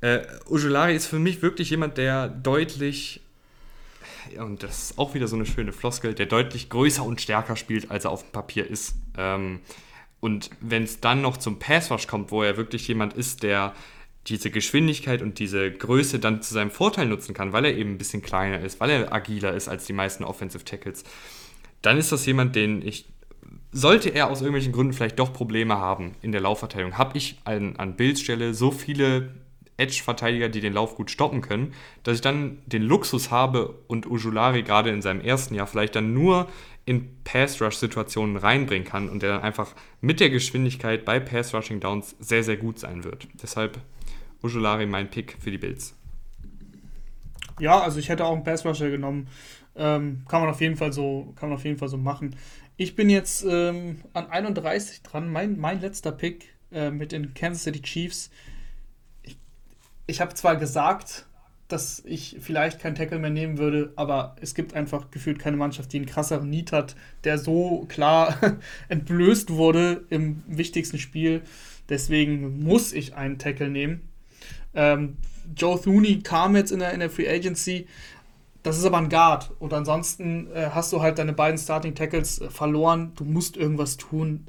äh, Ujulari ist für mich wirklich jemand, der deutlich, und das ist auch wieder so eine schöne Floskel, der deutlich größer und stärker spielt, als er auf dem Papier ist. Ähm, und wenn es dann noch zum Passwash kommt, wo er wirklich jemand ist, der diese Geschwindigkeit und diese Größe dann zu seinem Vorteil nutzen kann, weil er eben ein bisschen kleiner ist, weil er agiler ist als die meisten Offensive Tackles, dann ist das jemand, den ich, sollte er aus irgendwelchen Gründen vielleicht doch Probleme haben in der Laufverteidigung, habe ich an, an Bills so viele Edge-Verteidiger, die den Lauf gut stoppen können, dass ich dann den Luxus habe und Ujulari gerade in seinem ersten Jahr vielleicht dann nur in Pass-Rush-Situationen reinbringen kann und der dann einfach mit der Geschwindigkeit bei Pass-Rushing-Downs sehr, sehr gut sein wird. Deshalb Ujulari mein Pick für die Bills. Ja, also ich hätte auch einen Pass-Rusher genommen. Ähm, kann man auf jeden Fall so, kann man auf jeden Fall so machen. Ich bin jetzt ähm, an 31 dran. Mein, mein letzter Pick äh, mit den Kansas City Chiefs. Ich, ich habe zwar gesagt, dass ich vielleicht keinen Tackle mehr nehmen würde, aber es gibt einfach gefühlt keine Mannschaft, die einen krasseren Need hat, der so klar entblößt wurde im wichtigsten Spiel. Deswegen muss ich einen Tackle nehmen. Ähm, Joe Thuney kam jetzt in der, in der Free Agency. Das ist aber ein Guard. Und ansonsten äh, hast du halt deine beiden Starting Tackles äh, verloren. Du musst irgendwas tun.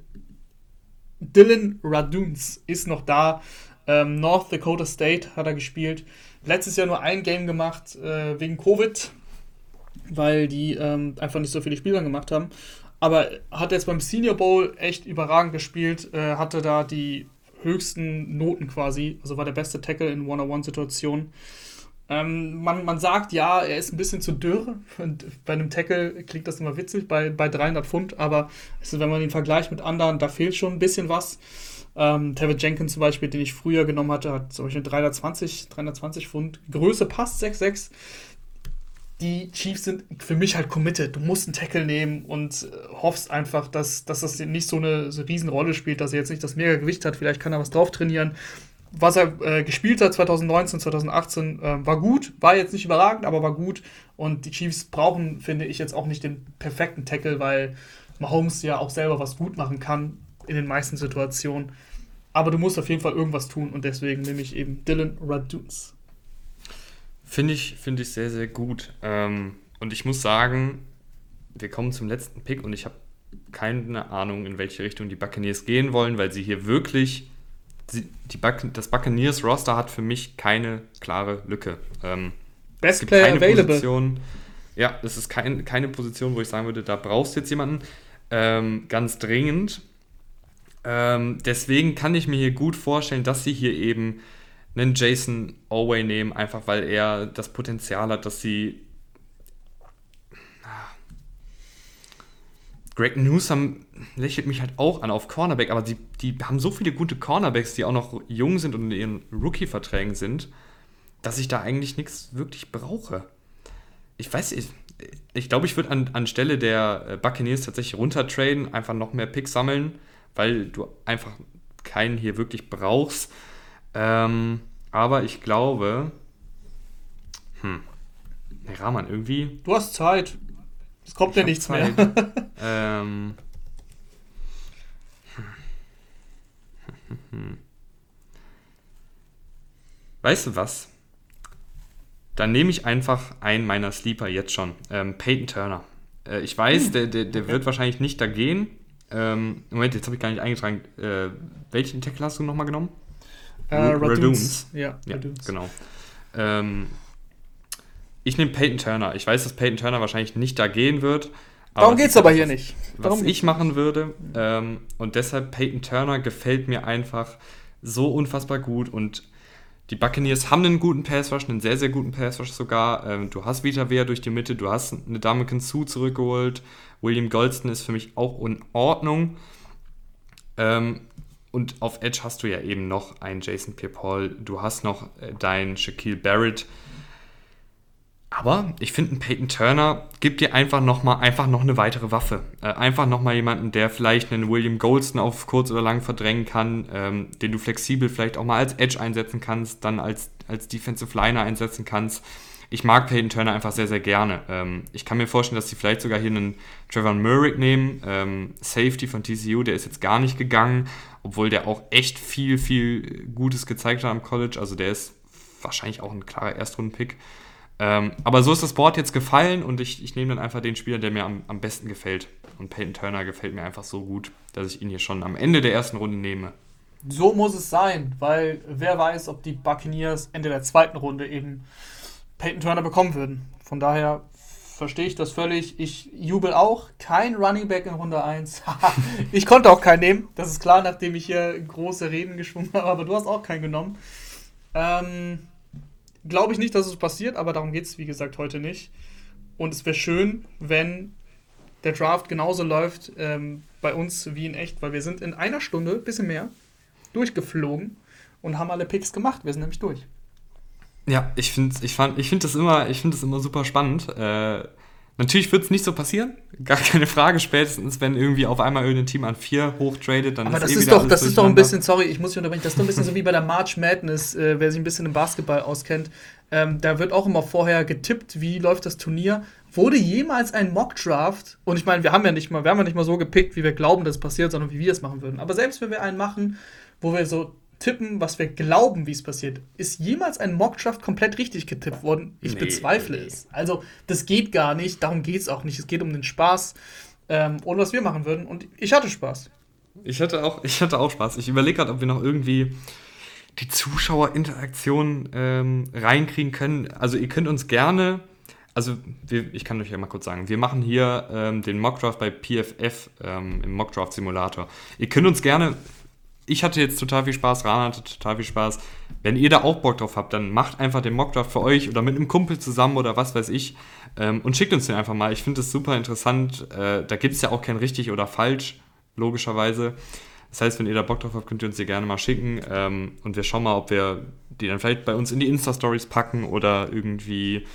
Dylan Raduns ist noch da. Ähm, North Dakota State hat er gespielt letztes Jahr nur ein Game gemacht äh, wegen Covid, weil die ähm, einfach nicht so viele Spieler gemacht haben. Aber hat jetzt beim Senior Bowl echt überragend gespielt, äh, hatte da die höchsten Noten quasi, also war der beste Tackle in One-on-One-Situationen. Ähm, man, man sagt, ja, er ist ein bisschen zu dürr. Und bei einem Tackle klingt das immer witzig, bei, bei 300 Pfund, aber also wenn man ihn vergleicht mit anderen, da fehlt schon ein bisschen was. Ähm, Tevin Jenkins zum Beispiel, den ich früher genommen hatte, hat zum Beispiel 320, 320 Pfund. Größe passt 6,6. Die Chiefs sind für mich halt committed. Du musst einen Tackle nehmen und äh, hoffst einfach, dass, dass das nicht so eine so Riesenrolle spielt, dass er jetzt nicht das mega Gewicht hat. Vielleicht kann er was drauf trainieren. Was er äh, gespielt hat 2019, 2018, äh, war gut. War jetzt nicht überragend, aber war gut. Und die Chiefs brauchen, finde ich, jetzt auch nicht den perfekten Tackle, weil Mahomes ja auch selber was gut machen kann in den meisten Situationen. Aber du musst auf jeden Fall irgendwas tun und deswegen nehme ich eben Dylan Raduns. Finde ich, find ich sehr, sehr gut. Ähm, und ich muss sagen, wir kommen zum letzten Pick und ich habe keine Ahnung, in welche Richtung die Buccaneers gehen wollen, weil sie hier wirklich. Sie, die Buc das Buccaneers-Roster hat für mich keine klare Lücke. Ähm, Best Player available. Position, ja, das ist kein, keine Position, wo ich sagen würde, da brauchst du jetzt jemanden. Ähm, ganz dringend. Ähm, deswegen kann ich mir hier gut vorstellen, dass sie hier eben einen Jason Oway nehmen, einfach weil er das Potenzial hat, dass sie. Greg Newsom lächelt mich halt auch an auf Cornerback, aber die, die haben so viele gute Cornerbacks, die auch noch jung sind und in ihren Rookie-Verträgen sind, dass ich da eigentlich nichts wirklich brauche. Ich weiß, ich, ich glaube, ich würde an, anstelle der äh, Buccaneers tatsächlich runtertraden, einfach noch mehr Picks sammeln, weil du einfach keinen hier wirklich brauchst. Ähm, aber ich glaube, hm, nee, Rahman, irgendwie. Du hast Zeit. Es kommt ja nichts Zeit. mehr. ähm, weißt du was? Dann nehme ich einfach einen meiner Sleeper jetzt schon. Ähm, Peyton Turner. Äh, ich weiß, hm. der, der, der okay. wird wahrscheinlich nicht da gehen. Ähm, Moment, jetzt habe ich gar nicht eingetragen. Äh, welchen Tackle hast du nochmal genommen? Äh, Raduns. Ja, ja Raduns. genau. Ähm, ich nehme Peyton Turner. Ich weiß, dass Peyton Turner wahrscheinlich nicht da gehen wird. Darum geht es aber hier nicht. Darum was ich machen würde. Ähm, und deshalb Peyton Turner gefällt mir einfach so unfassbar gut und die Buccaneers haben einen guten Pass Rush, einen sehr, sehr guten Pass Rush sogar. Ähm, du hast Vita Wehr durch die Mitte, du hast eine Damakin Sue zurückgeholt. William Goldston ist für mich auch in Ordnung. Ähm, und auf Edge hast du ja eben noch einen Jason Pierre-Paul, du hast noch äh, deinen Shaquille Barrett. Aber ich finde, ein Peyton Turner gibt dir einfach nochmal einfach noch eine weitere Waffe. Äh, einfach nochmal jemanden, der vielleicht einen William Goldston auf kurz oder lang verdrängen kann, ähm, den du flexibel vielleicht auch mal als Edge einsetzen kannst, dann als, als Defensive Liner einsetzen kannst. Ich mag Peyton Turner einfach sehr, sehr gerne. Ähm, ich kann mir vorstellen, dass sie vielleicht sogar hier einen Trevor Murray nehmen. Ähm, Safety von TCU, der ist jetzt gar nicht gegangen, obwohl der auch echt viel, viel Gutes gezeigt hat am College. Also der ist wahrscheinlich auch ein klarer Erstrunden-Pick. Ähm, aber so ist das Board jetzt gefallen und ich, ich nehme dann einfach den Spieler, der mir am, am besten gefällt. Und Peyton Turner gefällt mir einfach so gut, dass ich ihn hier schon am Ende der ersten Runde nehme. So muss es sein, weil wer weiß, ob die Buccaneers Ende der zweiten Runde eben Peyton Turner bekommen würden. Von daher verstehe ich das völlig. Ich jubel auch. Kein Running Back in Runde 1. ich konnte auch keinen nehmen. Das ist klar, nachdem ich hier große Reden geschwungen habe. Aber du hast auch keinen genommen. Ähm, Glaube ich nicht, dass es passiert, aber darum geht es, wie gesagt, heute nicht. Und es wäre schön, wenn der Draft genauso läuft ähm, bei uns wie in echt, weil wir sind in einer Stunde, bisschen mehr, durchgeflogen und haben alle Picks gemacht. Wir sind nämlich durch. Ja, ich finde ich ich find das, immer, find das immer super spannend. Äh, Natürlich wird es nicht so passieren, gar keine Frage. Spätestens, wenn irgendwie auf einmal irgendein Team an vier hochtradet, dann Aber ist das eh ist doch, das ist doch ein bisschen, sorry, ich muss dich unterbrechen, das ist doch ein bisschen so wie bei der March Madness, äh, wer sich ein bisschen im Basketball auskennt. Ähm, da wird auch immer vorher getippt, wie läuft das Turnier. Wurde jemals ein Mock-Draft, und ich meine, wir haben ja nicht mal, wir haben ja nicht mal so gepickt, wie wir glauben, dass es passiert, sondern wie wir es machen würden. Aber selbst wenn wir einen machen, wo wir so tippen, was wir glauben, wie es passiert. Ist jemals ein Mockdraft komplett richtig getippt worden? Ich nee, bezweifle nee. es. Also, das geht gar nicht. Darum geht es auch nicht. Es geht um den Spaß ähm, und was wir machen würden. Und ich hatte Spaß. Ich hatte auch, ich hatte auch Spaß. Ich überlege gerade, ob wir noch irgendwie die Zuschauerinteraktion ähm, reinkriegen können. Also, ihr könnt uns gerne. Also, wir, ich kann euch ja mal kurz sagen, wir machen hier ähm, den Mockdraft bei PFF ähm, im Mockdraft Simulator. Ihr könnt uns gerne ich hatte jetzt total viel Spaß, Rana hatte total viel Spaß. Wenn ihr da auch Bock drauf habt, dann macht einfach den Mockdraft für euch oder mit einem Kumpel zusammen oder was weiß ich ähm, und schickt uns den einfach mal. Ich finde das super interessant. Äh, da gibt es ja auch kein richtig oder falsch, logischerweise. Das heißt, wenn ihr da Bock drauf habt, könnt ihr uns die gerne mal schicken ähm, und wir schauen mal, ob wir die dann vielleicht bei uns in die Insta-Stories packen oder irgendwie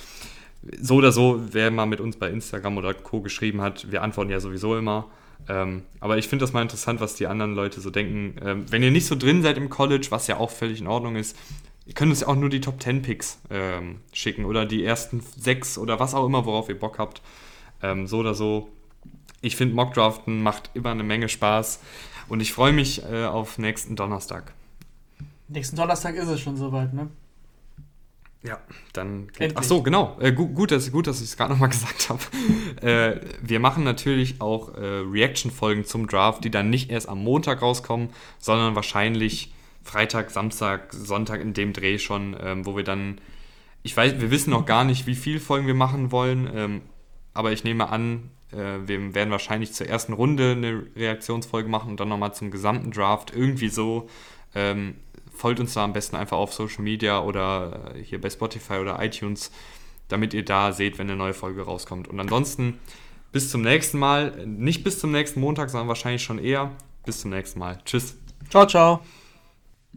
so oder so, wer mal mit uns bei Instagram oder Co. geschrieben hat, wir antworten ja sowieso immer. Ähm, aber ich finde das mal interessant, was die anderen Leute so denken. Ähm, wenn ihr nicht so drin seid im College, was ja auch völlig in Ordnung ist, ihr könnt uns ja auch nur die Top 10 Picks ähm, schicken oder die ersten sechs oder was auch immer, worauf ihr Bock habt. Ähm, so oder so. Ich finde Mockdraften macht immer eine Menge Spaß und ich freue mich äh, auf nächsten Donnerstag. Nächsten Donnerstag ist es schon soweit, ne? Ja, dann geht. Ach so, genau. Äh, gut, gut, dass, gut, dass ich es gerade nochmal gesagt habe. äh, wir machen natürlich auch äh, Reaction-Folgen zum Draft, die dann nicht erst am Montag rauskommen, sondern wahrscheinlich Freitag, Samstag, Sonntag in dem Dreh schon, ähm, wo wir dann. Ich weiß, wir wissen noch gar nicht, wie viele Folgen wir machen wollen, ähm, aber ich nehme an, äh, wir werden wahrscheinlich zur ersten Runde eine Reaktionsfolge machen und dann nochmal zum gesamten Draft. Irgendwie so. Ähm, folgt uns da am besten einfach auf Social Media oder äh, hier bei Spotify oder iTunes, damit ihr da seht, wenn eine neue Folge rauskommt. Und ansonsten bis zum nächsten Mal. Nicht bis zum nächsten Montag, sondern wahrscheinlich schon eher. Bis zum nächsten Mal. Tschüss. Ciao, ciao.